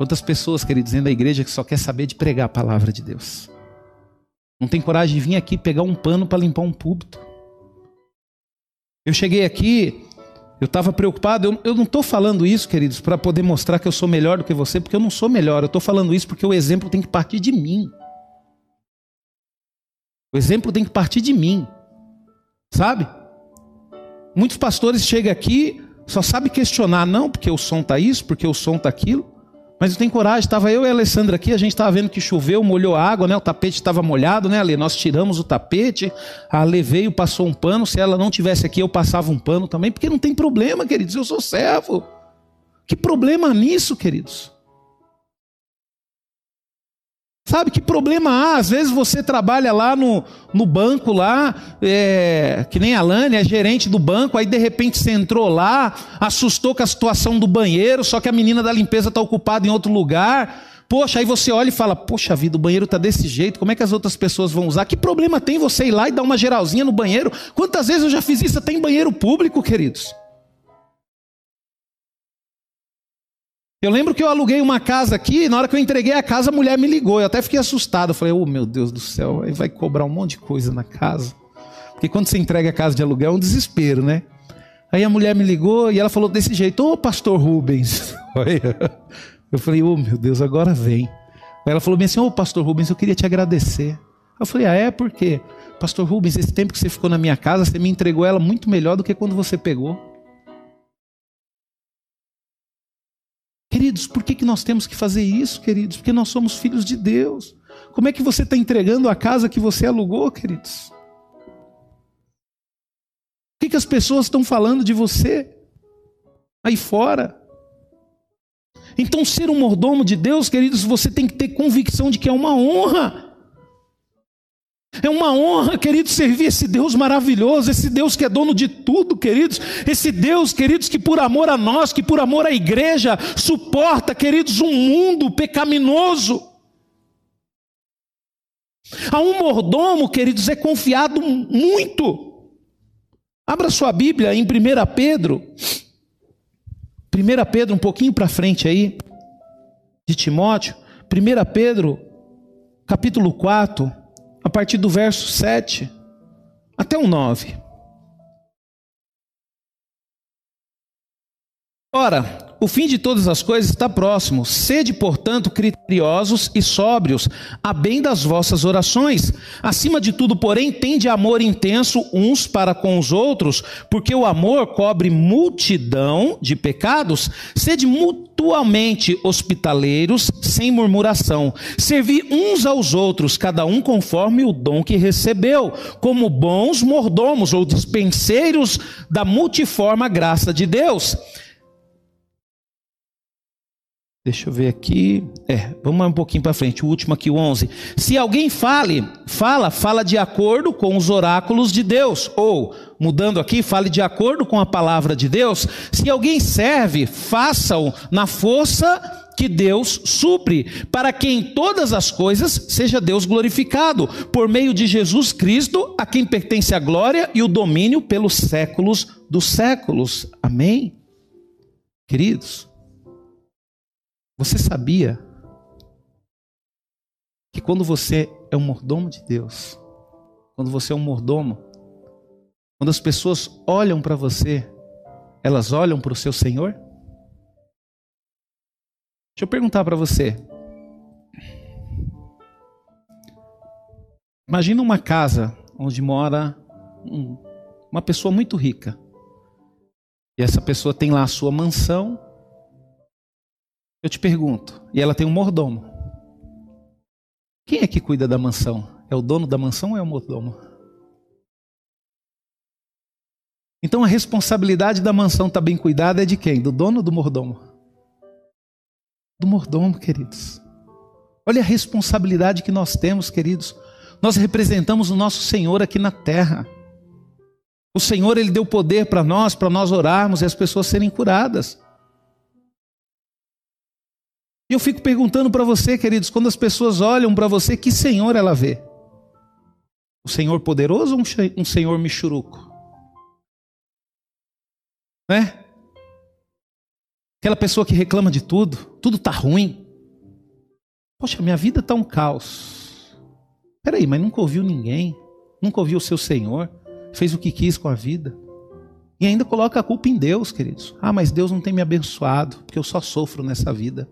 Quantas pessoas, queridos, dentro da igreja que só quer saber de pregar a palavra de Deus. Não tem coragem de vir aqui pegar um pano para limpar um púlpito. Eu cheguei aqui, eu estava preocupado. Eu, eu não estou falando isso, queridos, para poder mostrar que eu sou melhor do que você, porque eu não sou melhor. Eu estou falando isso porque o exemplo tem que partir de mim. O exemplo tem que partir de mim. Sabe? Muitos pastores chegam aqui, só sabe questionar, não, porque o som está isso, porque o som está aquilo. Mas eu tenho coragem, estava eu e a Alessandra aqui, a gente estava vendo que choveu, molhou água, né? O tapete estava molhado, né, Ale? Nós tiramos o tapete, a Ale veio, passou um pano. Se ela não tivesse aqui, eu passava um pano também, porque não tem problema, queridos, eu sou servo. Que problema nisso, queridos? Sabe que problema há? Às vezes você trabalha lá no, no banco, lá, é, que nem a Lani, é gerente do banco, aí de repente você entrou lá, assustou com a situação do banheiro, só que a menina da limpeza está ocupada em outro lugar. Poxa, aí você olha e fala: Poxa vida, o banheiro está desse jeito, como é que as outras pessoas vão usar? Que problema tem você ir lá e dar uma geralzinha no banheiro? Quantas vezes eu já fiz isso até em banheiro público, queridos? Eu lembro que eu aluguei uma casa aqui, na hora que eu entreguei a casa, a mulher me ligou. Eu até fiquei assustado. Eu falei, oh meu Deus do céu, aí vai cobrar um monte de coisa na casa. Porque quando você entrega a casa de aluguel é um desespero, né? Aí a mulher me ligou e ela falou desse jeito: Ô pastor Rubens. [laughs] Eu falei: oh, meu Deus, agora vem. Aí ela falou bem assim: Ô pastor Rubens, eu queria te agradecer. Eu falei: Ah, é? Por quê? Pastor Rubens, esse tempo que você ficou na minha casa, você me entregou ela muito melhor do que quando você pegou. Queridos, por que, que nós temos que fazer isso, queridos? Porque nós somos filhos de Deus. Como é que você está entregando a casa que você alugou, queridos? O que, que as pessoas estão falando de você aí fora? Então, ser um mordomo de Deus, queridos, você tem que ter convicção de que é uma honra. É uma honra, queridos, servir esse Deus maravilhoso, esse Deus que é dono de tudo, queridos. Esse Deus, queridos, que por amor a nós, que por amor à igreja, suporta, queridos, um mundo pecaminoso. A um mordomo, queridos, é confiado muito. Abra sua Bíblia em 1 Pedro. 1 Pedro, um pouquinho para frente aí, de Timóteo. 1 Pedro, capítulo 4 a partir do verso 7 até o 9. Ora, o fim de todas as coisas está próximo. Sede, portanto, criteriosos e sóbrios, a bem das vossas orações. Acima de tudo, porém, tende amor intenso uns para com os outros, porque o amor cobre multidão de pecados. Sede mutuamente hospitaleiros, sem murmuração. Servi uns aos outros, cada um conforme o dom que recebeu, como bons mordomos ou dispenseiros da multiforme graça de Deus. Deixa eu ver aqui. É, vamos um pouquinho para frente. O último aqui, o 11. Se alguém fale, fala, fala de acordo com os oráculos de Deus. Ou, mudando aqui, fale de acordo com a palavra de Deus. Se alguém serve, faça-o na força que Deus supre, para que em todas as coisas seja Deus glorificado, por meio de Jesus Cristo, a quem pertence a glória e o domínio pelos séculos dos séculos. Amém? Queridos. Você sabia que quando você é um mordomo de Deus, quando você é um mordomo, quando as pessoas olham para você, elas olham para o seu Senhor? Deixa eu perguntar para você. Imagina uma casa onde mora uma pessoa muito rica. E essa pessoa tem lá a sua mansão, eu te pergunto, e ela tem um mordomo. Quem é que cuida da mansão? É o dono da mansão ou é o mordomo? Então a responsabilidade da mansão estar tá bem cuidada é de quem? Do dono ou do mordomo? Do mordomo, queridos. Olha a responsabilidade que nós temos, queridos. Nós representamos o nosso Senhor aqui na terra. O Senhor, Ele deu poder para nós, para nós orarmos e as pessoas serem curadas. E eu fico perguntando para você, queridos, quando as pessoas olham para você, que Senhor ela vê? O Senhor poderoso ou um Senhor michuruco? Né? Aquela pessoa que reclama de tudo, tudo está ruim. Poxa, minha vida está um caos. Peraí, mas nunca ouviu ninguém, nunca ouviu o seu Senhor, fez o que quis com a vida. E ainda coloca a culpa em Deus, queridos. Ah, mas Deus não tem me abençoado, porque eu só sofro nessa vida.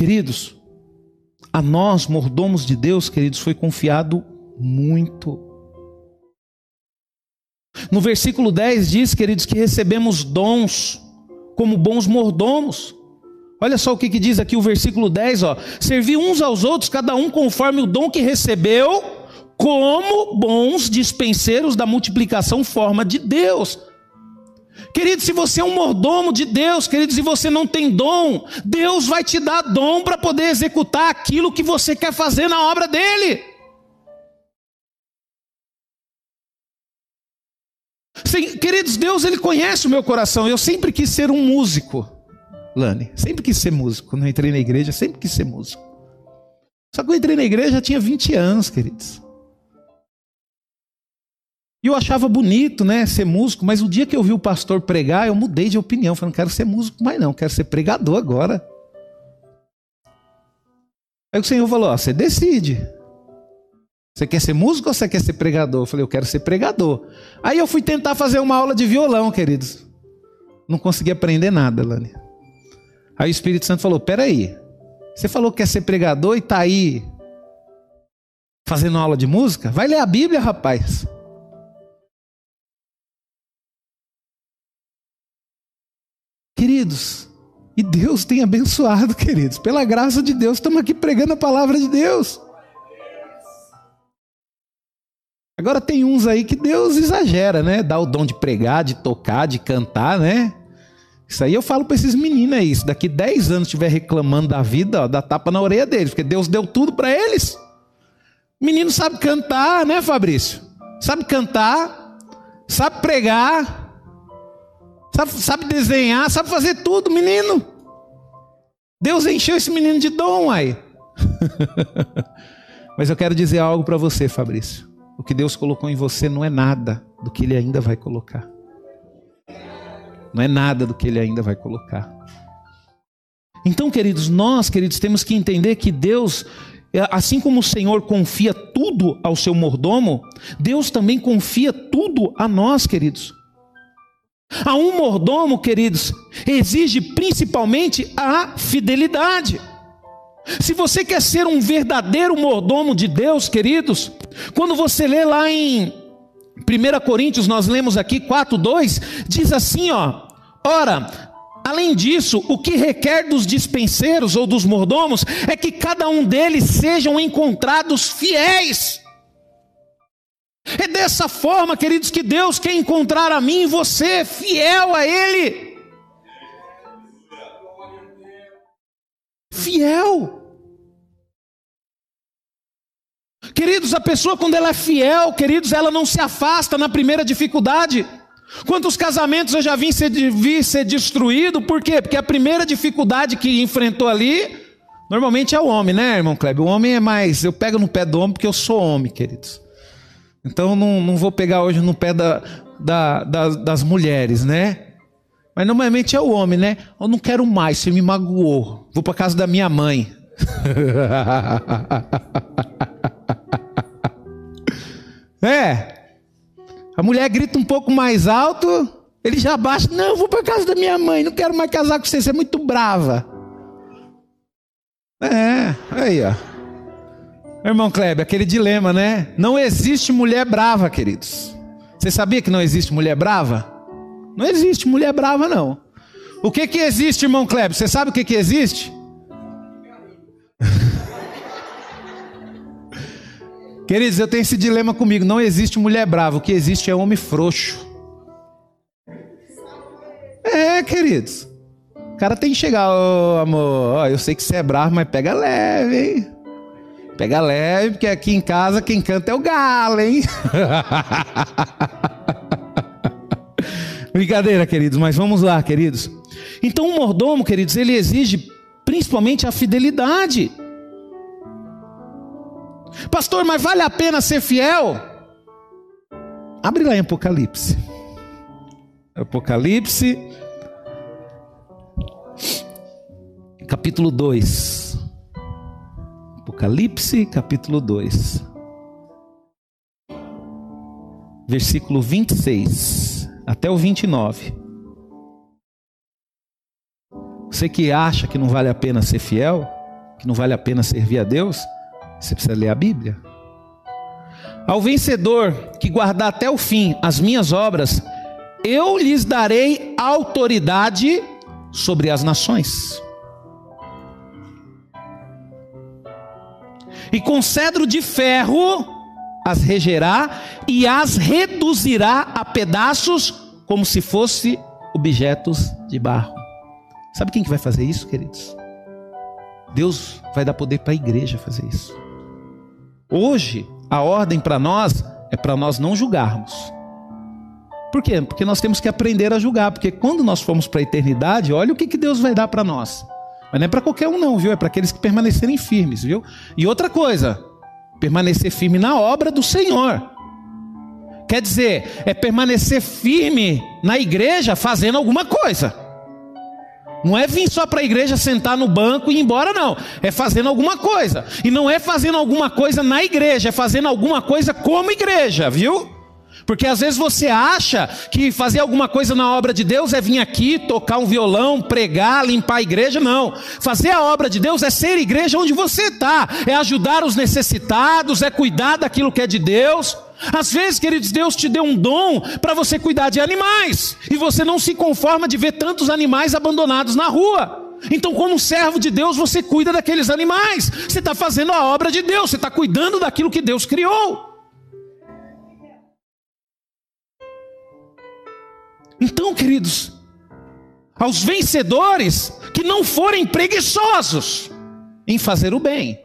Queridos, a nós, mordomos de Deus, queridos, foi confiado muito. No versículo 10 diz, queridos, que recebemos dons como bons mordomos. Olha só o que, que diz aqui o versículo 10, ó. Servir uns aos outros, cada um conforme o dom que recebeu, como bons dispenseiros da multiplicação forma de Deus. Querido, se você é um mordomo de Deus, querido, se você não tem dom, Deus vai te dar dom para poder executar aquilo que você quer fazer na obra dele. Queridos, Deus ele conhece o meu coração. Eu sempre quis ser um músico, Lani. Sempre quis ser músico. Quando eu entrei na igreja, sempre quis ser músico. Só que eu entrei na igreja já tinha 20 anos, queridos. E eu achava bonito, né, ser músico, mas o dia que eu vi o pastor pregar, eu mudei de opinião. Falei, não quero ser músico mais não, quero ser pregador agora. Aí o Senhor falou, ó, você decide. Você quer ser músico ou você quer ser pregador? Eu falei, eu quero ser pregador. Aí eu fui tentar fazer uma aula de violão, queridos. Não consegui aprender nada, Lani. Aí o Espírito Santo falou, peraí, você falou que quer ser pregador e está aí fazendo aula de música? Vai ler a Bíblia, rapaz. Queridos, e Deus tem abençoado, queridos. Pela graça de Deus, estamos aqui pregando a palavra de Deus. Agora tem uns aí que Deus exagera, né? Dá o dom de pregar, de tocar, de cantar, né? Isso aí eu falo para esses meninos aí. Se daqui 10 anos estiver reclamando da vida, ó, dá tapa na orelha deles, porque Deus deu tudo para eles. Menino sabe cantar, né, Fabrício? Sabe cantar, sabe pregar, sabe, sabe desenhar, sabe fazer tudo, menino. Deus encheu esse menino de dom, aí. [laughs] Mas eu quero dizer algo para você, Fabrício. O que Deus colocou em você não é nada do que Ele ainda vai colocar. Não é nada do que Ele ainda vai colocar. Então, queridos, nós, queridos, temos que entender que Deus, assim como o Senhor confia tudo ao seu mordomo, Deus também confia tudo a nós, queridos. A um mordomo, queridos, exige principalmente a fidelidade. Se você quer ser um verdadeiro mordomo de Deus, queridos, quando você lê lá em 1 Coríntios, nós lemos aqui 4:2, diz assim, ó: Ora, além disso, o que requer dos dispenseiros ou dos mordomos é que cada um deles sejam encontrados fiéis. É dessa forma, queridos, que Deus quer encontrar a mim e você fiel a Ele. Fiel. Queridos, a pessoa quando ela é fiel, queridos, ela não se afasta na primeira dificuldade. Quantos casamentos eu já vi ser, vi ser destruído, por quê? Porque a primeira dificuldade que enfrentou ali, normalmente é o homem, né, irmão Kleber? O homem é mais, eu pego no pé do homem porque eu sou homem, queridos. Então não, não vou pegar hoje no pé da, da, da, das mulheres, né? Mas normalmente é o homem, né? Eu não quero mais, você me magoou. Vou para casa da minha mãe. [laughs] é. A mulher grita um pouco mais alto, ele já baixa. Não, eu vou para casa da minha mãe, não quero mais casar com você, você é muito brava. É, aí, ó. Irmão Kleber, aquele dilema, né? Não existe mulher brava, queridos. Você sabia que não existe mulher brava? Não existe mulher brava, não. O que que existe, irmão Kleber? Você sabe o que que existe? [laughs] Queridos, eu tenho esse dilema comigo. Não existe mulher brava, o que existe é homem frouxo. É, queridos. O cara tem que chegar, ô amor, ó, eu sei que você é bravo, mas pega leve, hein? Pega leve, porque aqui em casa quem canta é o galo, hein? [laughs] Brincadeira, queridos, mas vamos lá, queridos. Então, o mordomo, queridos, ele exige principalmente a fidelidade. Pastor, mas vale a pena ser fiel? Abre lá em Apocalipse. Apocalipse, capítulo 2. Apocalipse, capítulo 2. Versículo 26 até o 29. Você que acha que não vale a pena ser fiel, que não vale a pena servir a Deus, você precisa ler a Bíblia. Ao vencedor que guardar até o fim as minhas obras, eu lhes darei autoridade sobre as nações. E com cedro de ferro as regerá e as reduzirá a pedaços como se fosse objetos de barro. Sabe quem que vai fazer isso, queridos? Deus vai dar poder para a igreja fazer isso. Hoje, a ordem para nós é para nós não julgarmos. Por quê? Porque nós temos que aprender a julgar. Porque quando nós formos para a eternidade, olha o que, que Deus vai dar para nós. Mas não é para qualquer um, não, viu? É para aqueles que permanecerem firmes, viu? E outra coisa, permanecer firme na obra do Senhor. Quer dizer, é permanecer firme na igreja fazendo alguma coisa. Não é vir só para a igreja sentar no banco e ir embora, não. É fazendo alguma coisa. E não é fazendo alguma coisa na igreja, é fazendo alguma coisa como igreja, viu? Porque às vezes você acha que fazer alguma coisa na obra de Deus é vir aqui, tocar um violão, pregar, limpar a igreja. Não. Fazer a obra de Deus é ser igreja onde você está, é ajudar os necessitados, é cuidar daquilo que é de Deus. Às vezes, queridos, Deus te deu um dom para você cuidar de animais, e você não se conforma de ver tantos animais abandonados na rua. Então, como servo de Deus, você cuida daqueles animais, você está fazendo a obra de Deus, você está cuidando daquilo que Deus criou. Então, queridos, aos vencedores que não forem preguiçosos em fazer o bem,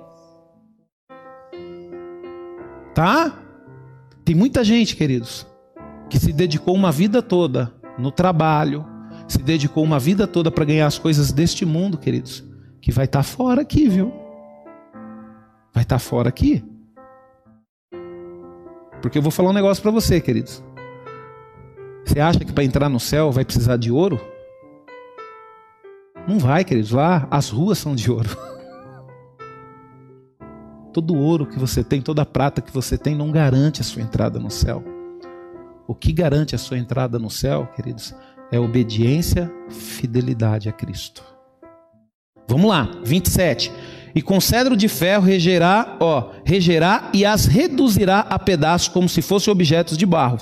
tá? Tem muita gente, queridos, que se dedicou uma vida toda no trabalho, se dedicou uma vida toda para ganhar as coisas deste mundo, queridos, que vai estar tá fora aqui, viu? Vai estar tá fora aqui. Porque eu vou falar um negócio para você, queridos. Você acha que para entrar no céu vai precisar de ouro? Não vai, queridos. Lá as ruas são de ouro. [laughs] Todo ouro que você tem, toda prata que você tem, não garante a sua entrada no céu. O que garante a sua entrada no céu, queridos, é obediência, fidelidade a Cristo. Vamos lá, 27. E com cedro de ferro regerá, ó, regerá e as reduzirá a pedaços como se fossem objetos de barro.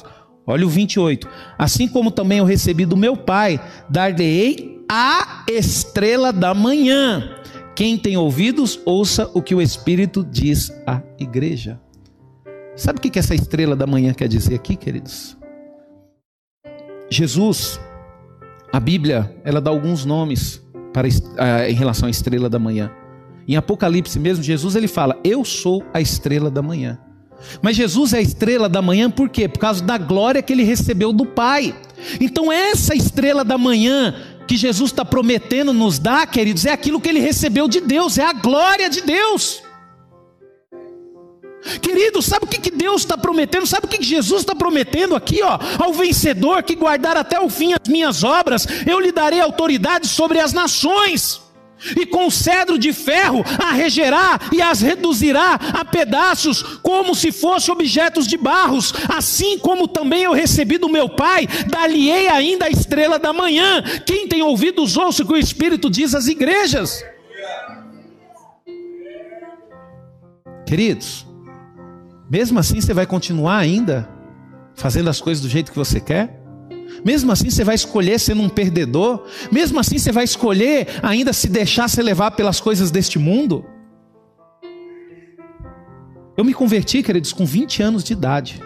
Olha o 28. Assim como também eu recebi do meu Pai, dar-lhe-ei a estrela da manhã. Quem tem ouvidos, ouça o que o Espírito diz à igreja. Sabe o que essa estrela da manhã quer dizer aqui, queridos? Jesus, a Bíblia, ela dá alguns nomes para, uh, em relação à estrela da manhã. Em Apocalipse mesmo, Jesus ele fala: Eu sou a estrela da manhã. Mas Jesus é a estrela da manhã por quê? Por causa da glória que ele recebeu do Pai. Então, essa estrela da manhã que Jesus está prometendo nos dar, queridos, é aquilo que ele recebeu de Deus, é a glória de Deus. Querido, sabe o que, que Deus está prometendo? Sabe o que, que Jesus está prometendo aqui, ó? Ao vencedor que guardar até o fim as minhas obras, eu lhe darei autoridade sobre as nações e com cedro de ferro a regerá e as reduzirá a pedaços, como se fossem objetos de barros, assim como também eu recebi do meu Pai, dali-ei ainda a estrela da manhã. Quem tem ouvidos, ouça o que o Espírito diz às igrejas. Queridos, mesmo assim você vai continuar ainda fazendo as coisas do jeito que você quer? Mesmo assim, você vai escolher sendo um perdedor. Mesmo assim, você vai escolher ainda se deixar se levar pelas coisas deste mundo. Eu me converti, queridos, com 20 anos de idade.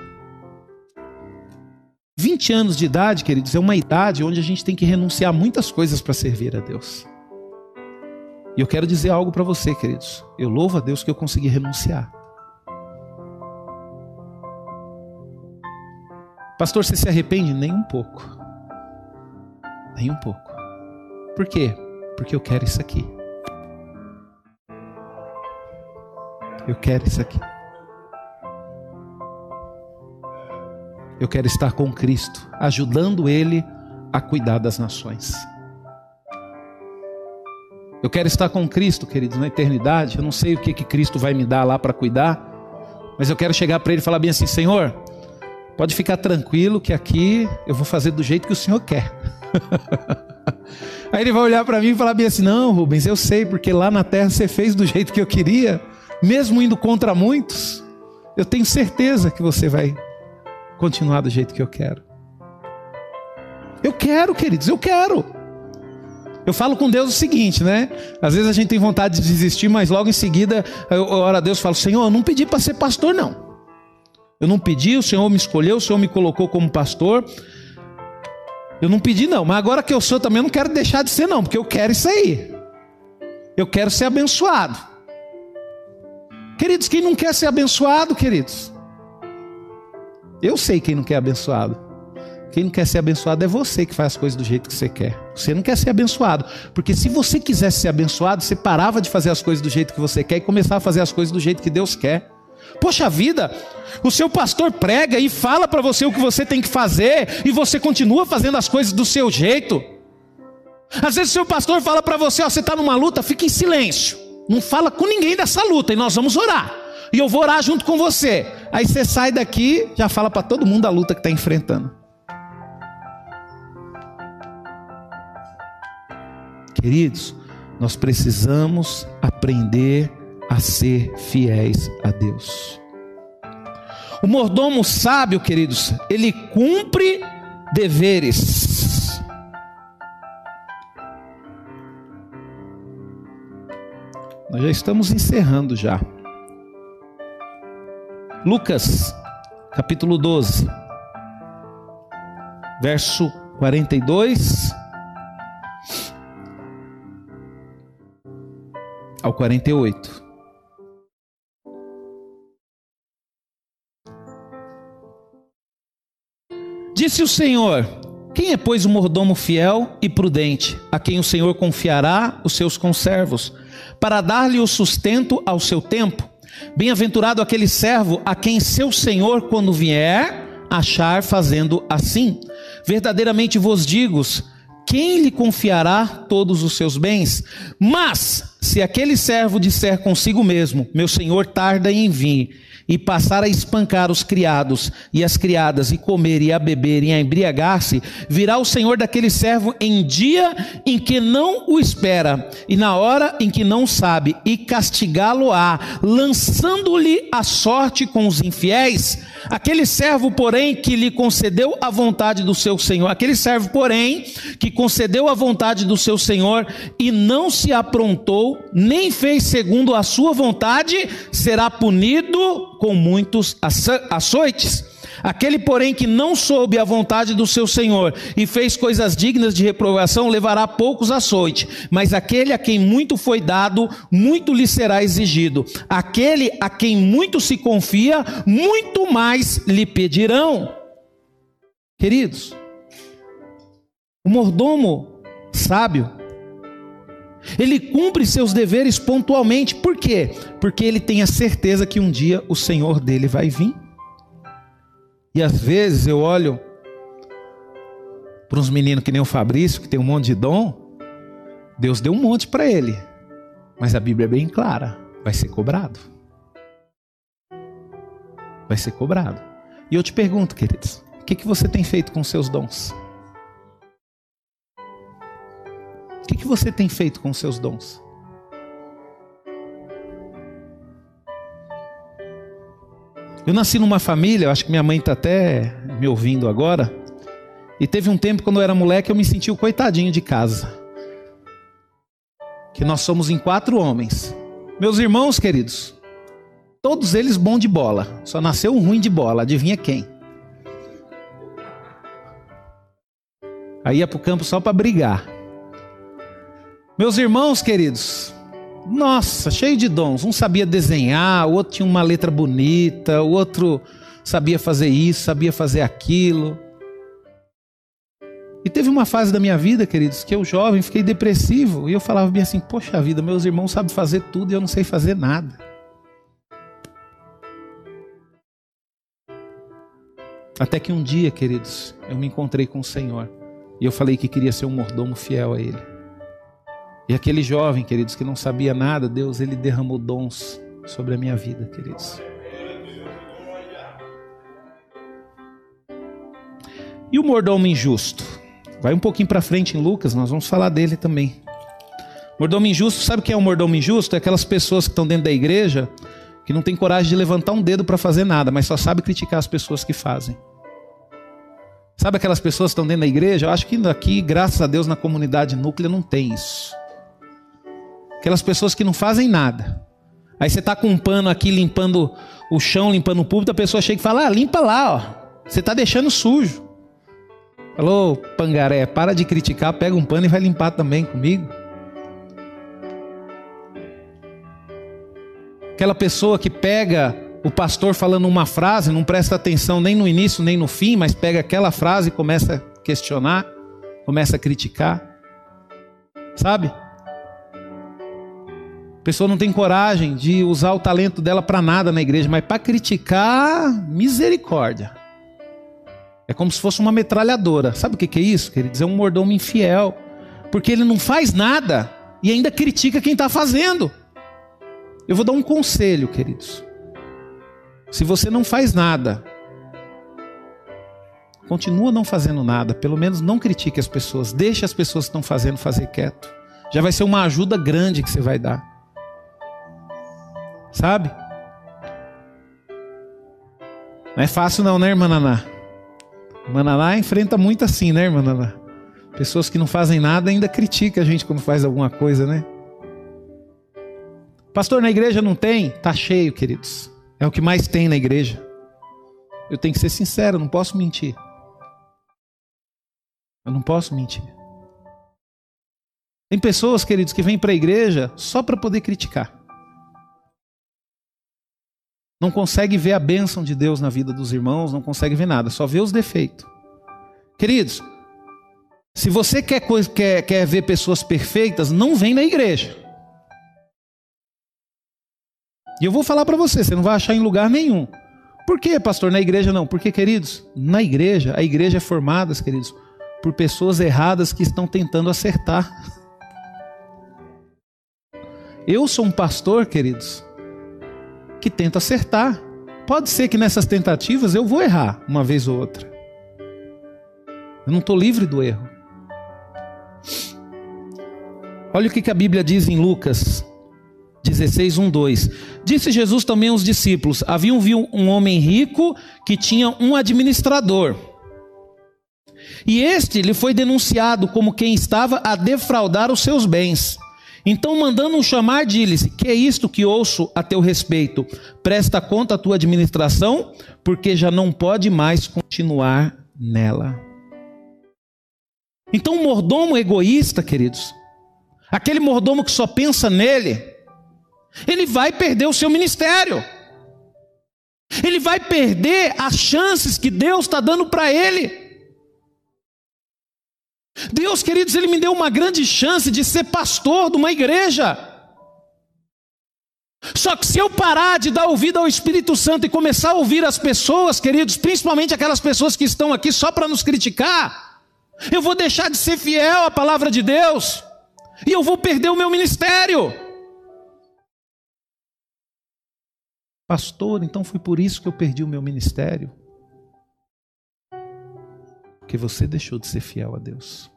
20 anos de idade, queridos, é uma idade onde a gente tem que renunciar muitas coisas para servir a Deus. E eu quero dizer algo para você, queridos. Eu louvo a Deus que eu consegui renunciar. Pastor, você se arrepende? Nem um pouco. Nem um pouco. Por quê? Porque eu quero isso aqui. Eu quero isso aqui. Eu quero estar com Cristo, ajudando Ele a cuidar das nações. Eu quero estar com Cristo, queridos, na eternidade. Eu não sei o que, que Cristo vai me dar lá para cuidar, mas eu quero chegar para Ele e falar bem assim: Senhor, pode ficar tranquilo que aqui eu vou fazer do jeito que o Senhor quer. [laughs] Aí ele vai olhar para mim e falar bem assim: Não, Rubens, eu sei, porque lá na terra você fez do jeito que eu queria, mesmo indo contra muitos. Eu tenho certeza que você vai continuar do jeito que eu quero. Eu quero, queridos, eu quero. Eu falo com Deus o seguinte, né? Às vezes a gente tem vontade de desistir, mas logo em seguida eu oro a Deus e falo: Senhor, eu não pedi para ser pastor, não. Eu não pedi, o Senhor me escolheu, o Senhor me colocou como pastor. Eu não pedi, não, mas agora que eu sou também eu não quero deixar de ser, não, porque eu quero isso aí. Eu quero ser abençoado. Queridos, quem não quer ser abençoado, queridos? Eu sei quem não quer abençoado. Quem não quer ser abençoado é você que faz as coisas do jeito que você quer. Você não quer ser abençoado. Porque se você quisesse ser abençoado, você parava de fazer as coisas do jeito que você quer e começava a fazer as coisas do jeito que Deus quer. Poxa vida, o seu pastor prega e fala para você o que você tem que fazer e você continua fazendo as coisas do seu jeito. Às vezes o seu pastor fala para você, ó, você está numa luta, fica em silêncio. Não fala com ninguém dessa luta e nós vamos orar. E eu vou orar junto com você. Aí você sai daqui, já fala para todo mundo a luta que está enfrentando. Queridos, nós precisamos aprender a ser fiéis a Deus. O mordomo sábio, queridos, ele cumpre deveres. Nós já estamos encerrando já. Lucas, capítulo 12, verso 42 ao 48. Disse o Senhor: Quem é, pois, o mordomo fiel e prudente, a quem o Senhor confiará os seus conservos, para dar-lhe o sustento ao seu tempo? Bem-aventurado aquele servo a quem seu senhor, quando vier, achar fazendo assim. Verdadeiramente vos digo: quem lhe confiará todos os seus bens? Mas, se aquele servo disser consigo mesmo: Meu senhor tarda em vir, e passar a espancar os criados e as criadas, e comer e a beber e a embriagar-se, virá o senhor daquele servo em dia em que não o espera, e na hora em que não sabe, e castigá-lo-á, lançando-lhe a sorte com os infiéis. Aquele servo, porém, que lhe concedeu a vontade do seu senhor, aquele servo, porém, que concedeu a vontade do seu senhor e não se aprontou, nem fez segundo a sua vontade, será punido com muitos açoites. Aquele, porém, que não soube a vontade do seu senhor e fez coisas dignas de reprovação, levará poucos açoites. Mas aquele a quem muito foi dado, muito lhe será exigido. Aquele a quem muito se confia, muito mais lhe pedirão. Queridos, o mordomo sábio ele cumpre seus deveres pontualmente. Por quê? Porque ele tem a certeza que um dia o Senhor dele vai vir. E às vezes eu olho para uns meninos que nem o Fabrício, que tem um monte de dom. Deus deu um monte para ele. Mas a Bíblia é bem clara: vai ser cobrado. Vai ser cobrado. E eu te pergunto, queridos, o que, que você tem feito com seus dons? O que, que você tem feito com seus dons? Eu nasci numa família, acho que minha mãe está até me ouvindo agora. E teve um tempo quando eu era moleque, eu me senti o coitadinho de casa. Que nós somos em quatro homens. Meus irmãos queridos, Todos eles bom de bola. Só nasceu um ruim de bola. Adivinha quem? Aí ia para o campo só para brigar. Meus irmãos queridos, nossa, cheio de dons. Um sabia desenhar, o outro tinha uma letra bonita, o outro sabia fazer isso, sabia fazer aquilo. E teve uma fase da minha vida, queridos, que eu jovem fiquei depressivo e eu falava bem assim: Poxa vida, meus irmãos sabem fazer tudo e eu não sei fazer nada. Até que um dia, queridos, eu me encontrei com o Senhor e eu falei que queria ser um mordomo fiel a Ele. E aquele jovem, queridos, que não sabia nada, Deus, ele derramou dons sobre a minha vida, queridos. E o mordomo injusto? Vai um pouquinho para frente em Lucas, nós vamos falar dele também. Mordomo injusto, sabe o que é um mordomo injusto? É aquelas pessoas que estão dentro da igreja que não tem coragem de levantar um dedo para fazer nada, mas só sabe criticar as pessoas que fazem. Sabe aquelas pessoas que estão dentro da igreja? Eu acho que aqui, graças a Deus, na comunidade núclea não tem isso. Aquelas pessoas que não fazem nada. Aí você está com um pano aqui limpando o chão, limpando o púlpito, a pessoa chega e fala: ah, limpa lá, ó. Você está deixando sujo. Falou, pangaré, para de criticar, pega um pano e vai limpar também comigo. Aquela pessoa que pega o pastor falando uma frase, não presta atenção nem no início nem no fim, mas pega aquela frase e começa a questionar, começa a criticar. Sabe? Pessoa não tem coragem de usar o talento dela para nada na igreja, mas para criticar, misericórdia. É como se fosse uma metralhadora. Sabe o que é isso, queridos? É um mordomo infiel. Porque ele não faz nada e ainda critica quem está fazendo. Eu vou dar um conselho, queridos. Se você não faz nada, continua não fazendo nada, pelo menos não critique as pessoas, deixe as pessoas que estão fazendo fazer quieto. Já vai ser uma ajuda grande que você vai dar. Sabe? Não é fácil não, né, irmã Naná? Irmã Naná enfrenta muito assim, né, irmã Naná? Pessoas que não fazem nada ainda criticam a gente quando faz alguma coisa, né? Pastor, na igreja não tem? Tá cheio, queridos. É o que mais tem na igreja. Eu tenho que ser sincero, não posso mentir. Eu não posso mentir. Tem pessoas, queridos, que vêm para a igreja só para poder criticar. Não consegue ver a bênção de Deus na vida dos irmãos, não consegue ver nada, só vê os defeitos. Queridos, se você quer, quer, quer ver pessoas perfeitas, não vem na igreja. E eu vou falar para você, você não vai achar em lugar nenhum. Por que, pastor? Na igreja não. Porque, queridos, na igreja, a igreja é formada, queridos, por pessoas erradas que estão tentando acertar. Eu sou um pastor, queridos, que acertar. Pode ser que nessas tentativas eu vou errar uma vez ou outra. Eu não estou livre do erro. Olha o que a Bíblia diz em Lucas 16, 1, 2. Disse Jesus também aos discípulos: Havia um homem rico que tinha um administrador. E este lhe foi denunciado como quem estava a defraudar os seus bens. Então, mandando-o chamar, disse: Que é isto que ouço a teu respeito? Presta conta a tua administração, porque já não pode mais continuar nela. Então, o mordomo egoísta, queridos, aquele mordomo que só pensa nele, ele vai perder o seu ministério. Ele vai perder as chances que Deus está dando para ele. Deus, queridos, Ele me deu uma grande chance de ser pastor de uma igreja. Só que se eu parar de dar ouvido ao Espírito Santo e começar a ouvir as pessoas, queridos, principalmente aquelas pessoas que estão aqui só para nos criticar, eu vou deixar de ser fiel à palavra de Deus e eu vou perder o meu ministério. Pastor, então foi por isso que eu perdi o meu ministério. Porque você deixou de ser fiel a Deus.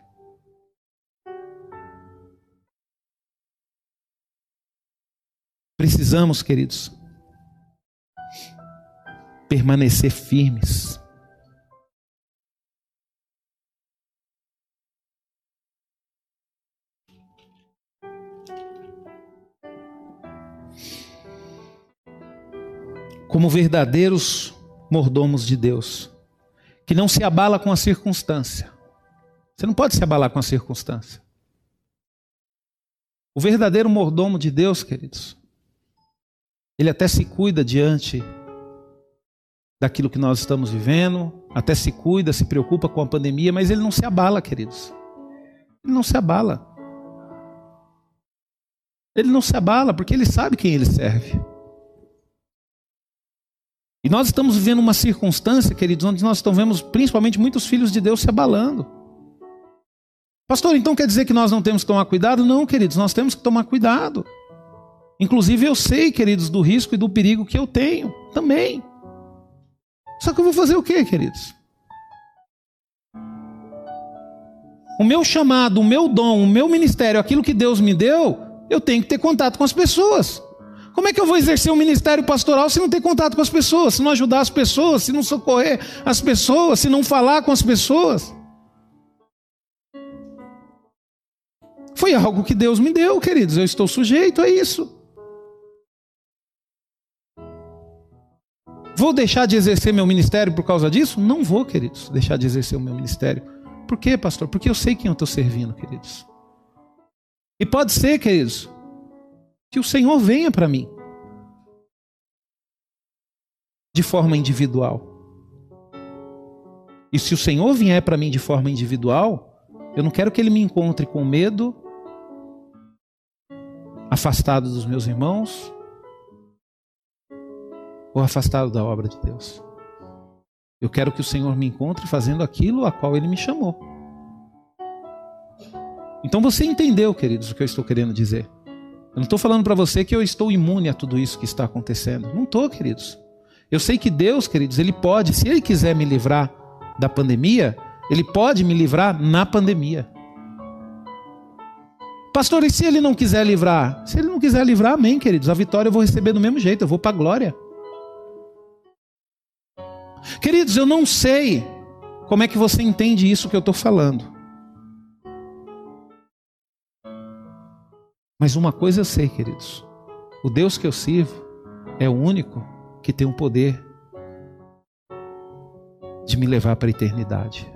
Precisamos, queridos, permanecer firmes. como verdadeiros mordomos de Deus, que não se abala com a circunstância. Você não pode se abalar com a circunstância. O verdadeiro mordomo de Deus, queridos, ele até se cuida diante daquilo que nós estamos vivendo, até se cuida, se preocupa com a pandemia, mas ele não se abala, queridos. Ele não se abala. Ele não se abala porque ele sabe quem ele serve. E nós estamos vivendo uma circunstância, queridos, onde nós estamos vendo principalmente muitos filhos de Deus se abalando. Pastor, então quer dizer que nós não temos que tomar cuidado? Não, queridos, nós temos que tomar cuidado. Inclusive eu sei, queridos, do risco e do perigo que eu tenho também. Só que eu vou fazer o quê, queridos? O meu chamado, o meu dom, o meu ministério, aquilo que Deus me deu, eu tenho que ter contato com as pessoas. Como é que eu vou exercer um ministério pastoral se não ter contato com as pessoas, se não ajudar as pessoas, se não socorrer as pessoas, se não falar com as pessoas? Foi algo que Deus me deu, queridos. Eu estou sujeito a isso. Vou deixar de exercer meu ministério por causa disso? Não vou, queridos, deixar de exercer o meu ministério. Por quê, pastor? Porque eu sei quem eu estou servindo, queridos. E pode ser, queridos, que o Senhor venha para mim de forma individual. E se o Senhor vier para mim de forma individual, eu não quero que ele me encontre com medo, afastado dos meus irmãos, ou afastado da obra de Deus. Eu quero que o Senhor me encontre fazendo aquilo a qual ele me chamou. Então você entendeu, queridos, o que eu estou querendo dizer. Eu não estou falando para você que eu estou imune a tudo isso que está acontecendo. Não estou, queridos. Eu sei que Deus, queridos, Ele pode, se Ele quiser me livrar da pandemia, Ele pode me livrar na pandemia. Pastor, e se Ele não quiser livrar? Se Ele não quiser livrar, amém, queridos. A vitória eu vou receber do mesmo jeito, eu vou para a glória. Queridos, eu não sei como é que você entende isso que eu estou falando. Mas uma coisa eu sei, queridos: o Deus que eu sirvo é o único que tem o poder de me levar para a eternidade.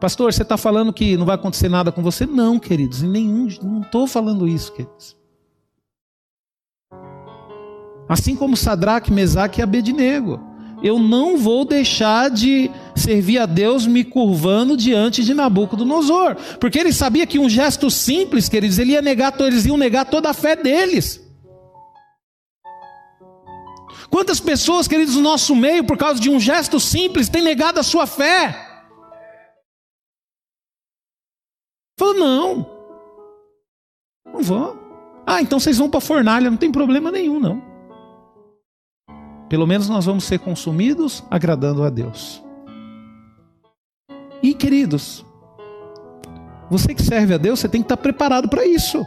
Pastor, você está falando que não vai acontecer nada com você? Não, queridos, em nenhum, não estou falando isso, queridos. Assim como Sadraque, Mesaque e Abednego eu não vou deixar de servir a Deus me curvando diante de Nabucodonosor, porque ele sabia que um gesto simples, queridos, ele ia negar, eles iam negar toda a fé deles. Quantas pessoas, queridos, no nosso meio, por causa de um gesto simples, têm negado a sua fé? Falou, não, não vou. Ah, então vocês vão para a fornalha, não tem problema nenhum, não. Pelo menos nós vamos ser consumidos agradando a Deus. E queridos, você que serve a Deus, você tem que estar preparado para isso.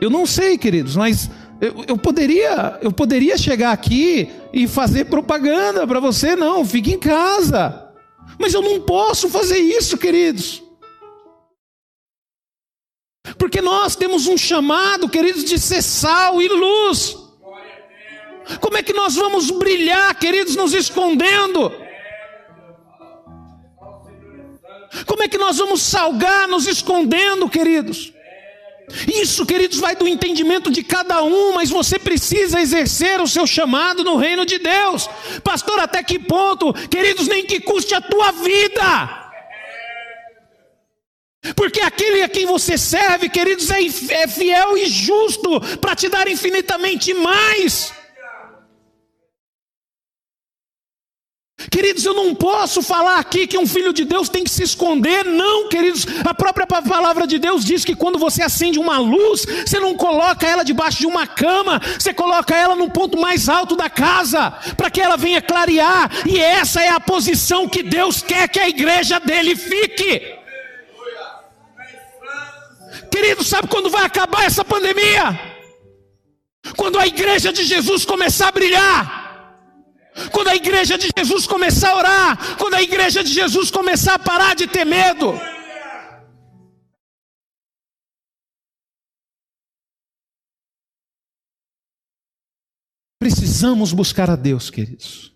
Eu não sei, queridos, mas eu, eu, poderia, eu poderia chegar aqui e fazer propaganda para você, não, fique em casa. Mas eu não posso fazer isso, queridos. Porque nós temos um chamado, queridos, de ser sal e luz. Como é que nós vamos brilhar, queridos, nos escondendo? Como é que nós vamos salgar nos escondendo, queridos? Isso, queridos, vai do entendimento de cada um, mas você precisa exercer o seu chamado no reino de Deus. Pastor, até que ponto? Queridos, nem que custe a tua vida. Porque aquele a quem você serve, queridos, é, é fiel e justo para te dar infinitamente mais. Queridos, eu não posso falar aqui que um filho de Deus tem que se esconder, não, queridos. A própria palavra de Deus diz que quando você acende uma luz, você não coloca ela debaixo de uma cama, você coloca ela no ponto mais alto da casa, para que ela venha clarear, e essa é a posição que Deus quer que a igreja dele fique. Querido, sabe quando vai acabar essa pandemia? Quando a igreja de Jesus começar a brilhar. Quando a igreja de Jesus começar a orar, quando a igreja de Jesus começar a parar de ter medo. Precisamos buscar a Deus, queridos.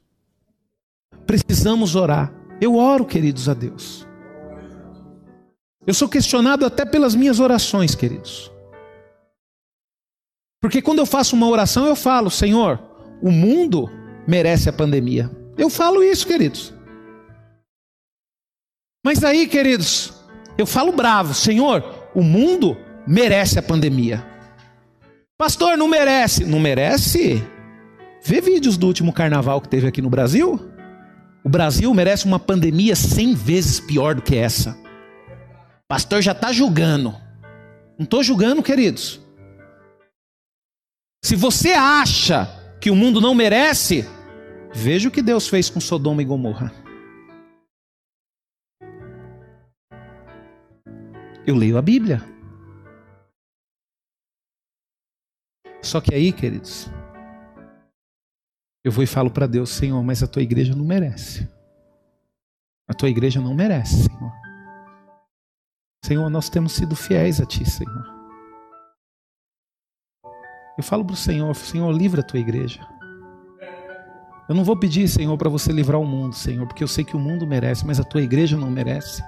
Precisamos orar. Eu oro, queridos, a Deus. Eu sou questionado até pelas minhas orações, queridos. Porque quando eu faço uma oração, eu falo, Senhor, o mundo merece a pandemia. Eu falo isso, queridos. Mas aí, queridos, eu falo bravo, Senhor, o mundo merece a pandemia. Pastor, não merece. Não merece? Vê vídeos do último carnaval que teve aqui no Brasil. O Brasil merece uma pandemia cem vezes pior do que essa. Pastor já está julgando. Não estou julgando, queridos. Se você acha que o mundo não merece, veja o que Deus fez com Sodoma e Gomorra. Eu leio a Bíblia. Só que aí, queridos, eu vou e falo para Deus, Senhor, mas a tua igreja não merece. A tua igreja não merece, Senhor. Senhor, nós temos sido fiéis a Ti, Senhor. Eu falo para o Senhor, Senhor, livra a tua igreja. Eu não vou pedir, Senhor, para você livrar o mundo, Senhor, porque eu sei que o mundo merece, mas a tua igreja não merece.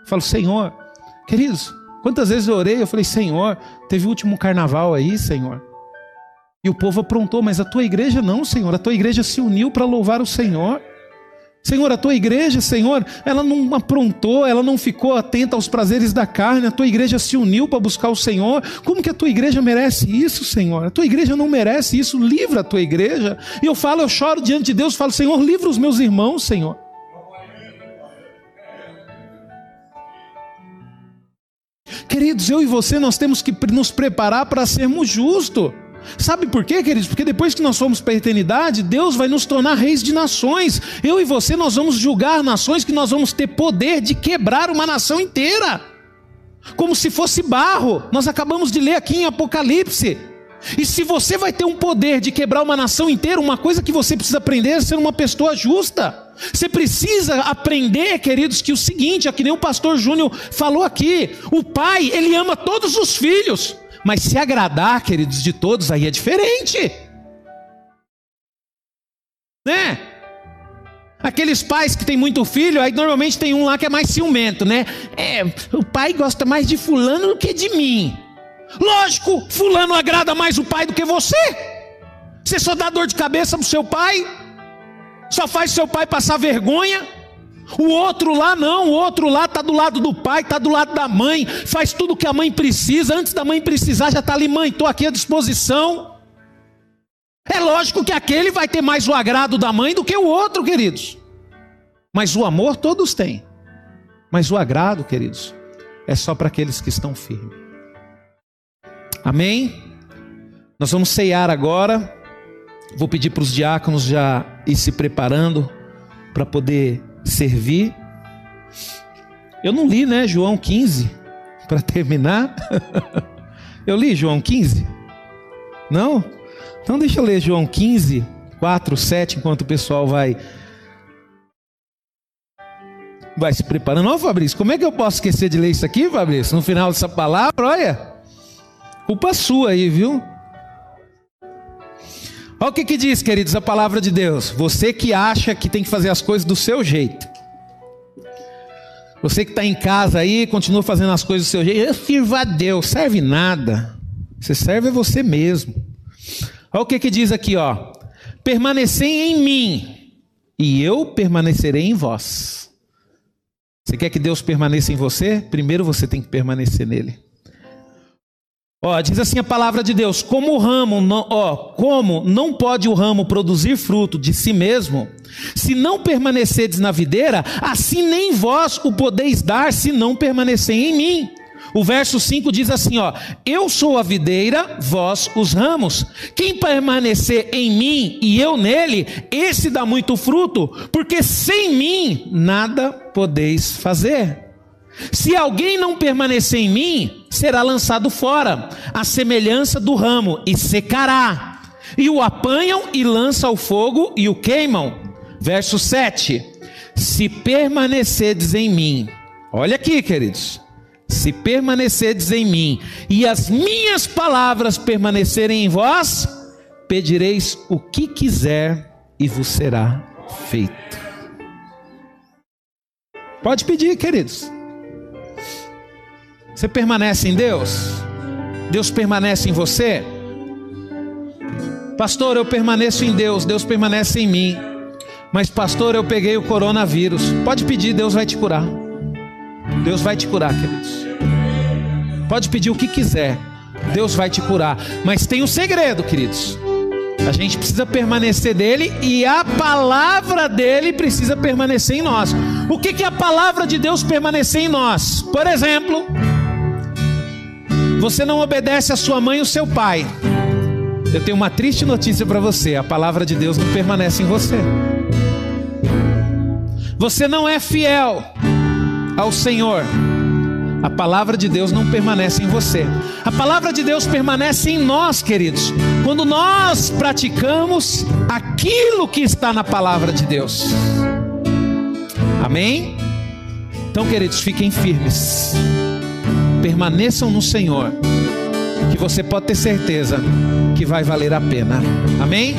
Eu falo, Senhor, queridos, quantas vezes eu orei, eu falei, Senhor, teve o último carnaval aí, Senhor. E o povo aprontou, mas a tua igreja não, Senhor. A tua igreja se uniu para louvar o Senhor. Senhor, a tua igreja, Senhor, ela não aprontou, ela não ficou atenta aos prazeres da carne, a tua igreja se uniu para buscar o Senhor. Como que a tua igreja merece isso, Senhor? A tua igreja não merece isso, livra a tua igreja. E eu falo, eu choro diante de Deus, falo, Senhor, livra os meus irmãos, Senhor. Queridos, eu e você, nós temos que nos preparar para sermos justos. Sabe por quê, queridos? Porque depois que nós formos para a eternidade, Deus vai nos tornar reis de nações. Eu e você, nós vamos julgar nações que nós vamos ter poder de quebrar uma nação inteira. Como se fosse barro. Nós acabamos de ler aqui em Apocalipse. E se você vai ter um poder de quebrar uma nação inteira, uma coisa que você precisa aprender é ser uma pessoa justa. Você precisa aprender, queridos, que o seguinte, é que nem o pastor Júnior falou aqui: o pai, ele ama todos os filhos. Mas se agradar, queridos, de todos, aí é diferente. Né? Aqueles pais que têm muito filho, aí normalmente tem um lá que é mais ciumento, né? É, o pai gosta mais de fulano do que de mim. Lógico, fulano agrada mais o pai do que você. Você só dá dor de cabeça pro seu pai, só faz seu pai passar vergonha. O outro lá não, o outro lá está do lado do pai, está do lado da mãe, faz tudo o que a mãe precisa, antes da mãe precisar já está ali, mãe, estou aqui à disposição. É lógico que aquele vai ter mais o agrado da mãe do que o outro, queridos. Mas o amor todos têm. Mas o agrado, queridos, é só para aqueles que estão firmes. Amém? Nós vamos ceiar agora. Vou pedir para os diáconos já ir se preparando para poder servir. Eu não li, né, João 15, para terminar. [laughs] eu li João 15? Não? Então deixa eu ler João 15, 4, 7, enquanto o pessoal vai vai se preparando. Ó, Fabrício, como é que eu posso esquecer de ler isso aqui, Fabrício? No final dessa palavra, olha. Culpa sua aí, viu? Olha o que, que diz, queridos, a palavra de Deus. Você que acha que tem que fazer as coisas do seu jeito. Você que está em casa aí, continua fazendo as coisas do seu jeito. Eu sirvo a Deus, serve nada. Você serve a você mesmo. Olha o que, que diz aqui, ó. Permanecei em mim, e eu permanecerei em vós. Você quer que Deus permaneça em você? Primeiro você tem que permanecer nele. Ó, diz assim a palavra de Deus: como o ramo, não, ó, como não pode o ramo produzir fruto de si mesmo, se não permanecerdes na videira, assim nem vós o podeis dar se não permanecer em mim. O verso 5 diz assim, ó: Eu sou a videira, vós os ramos. Quem permanecer em mim e eu nele, esse dá muito fruto, porque sem mim nada podeis fazer. Se alguém não permanecer em mim, será lançado fora, a semelhança do ramo, e secará. E o apanham e lançam ao fogo e o queimam. Verso 7: Se permanecerdes em mim, olha aqui, queridos. Se permanecerdes em mim e as minhas palavras permanecerem em vós, pedireis o que quiser e vos será feito. Pode pedir, queridos. Você permanece em Deus? Deus permanece em você? Pastor, eu permaneço em Deus, Deus permanece em mim. Mas, pastor, eu peguei o coronavírus. Pode pedir, Deus vai te curar. Deus vai te curar, queridos. Pode pedir o que quiser, Deus vai te curar. Mas tem um segredo, queridos. A gente precisa permanecer dele e a palavra dele precisa permanecer em nós. O que, que a palavra de Deus permanecer em nós? Por exemplo, você não obedece a sua mãe e o seu pai. Eu tenho uma triste notícia para você: a palavra de Deus não permanece em você. Você não é fiel ao Senhor. A palavra de Deus não permanece em você. A palavra de Deus permanece em nós, queridos, quando nós praticamos aquilo que está na palavra de Deus. Amém? Então, queridos, fiquem firmes. Permaneçam no Senhor, que você pode ter certeza que vai valer a pena. Amém?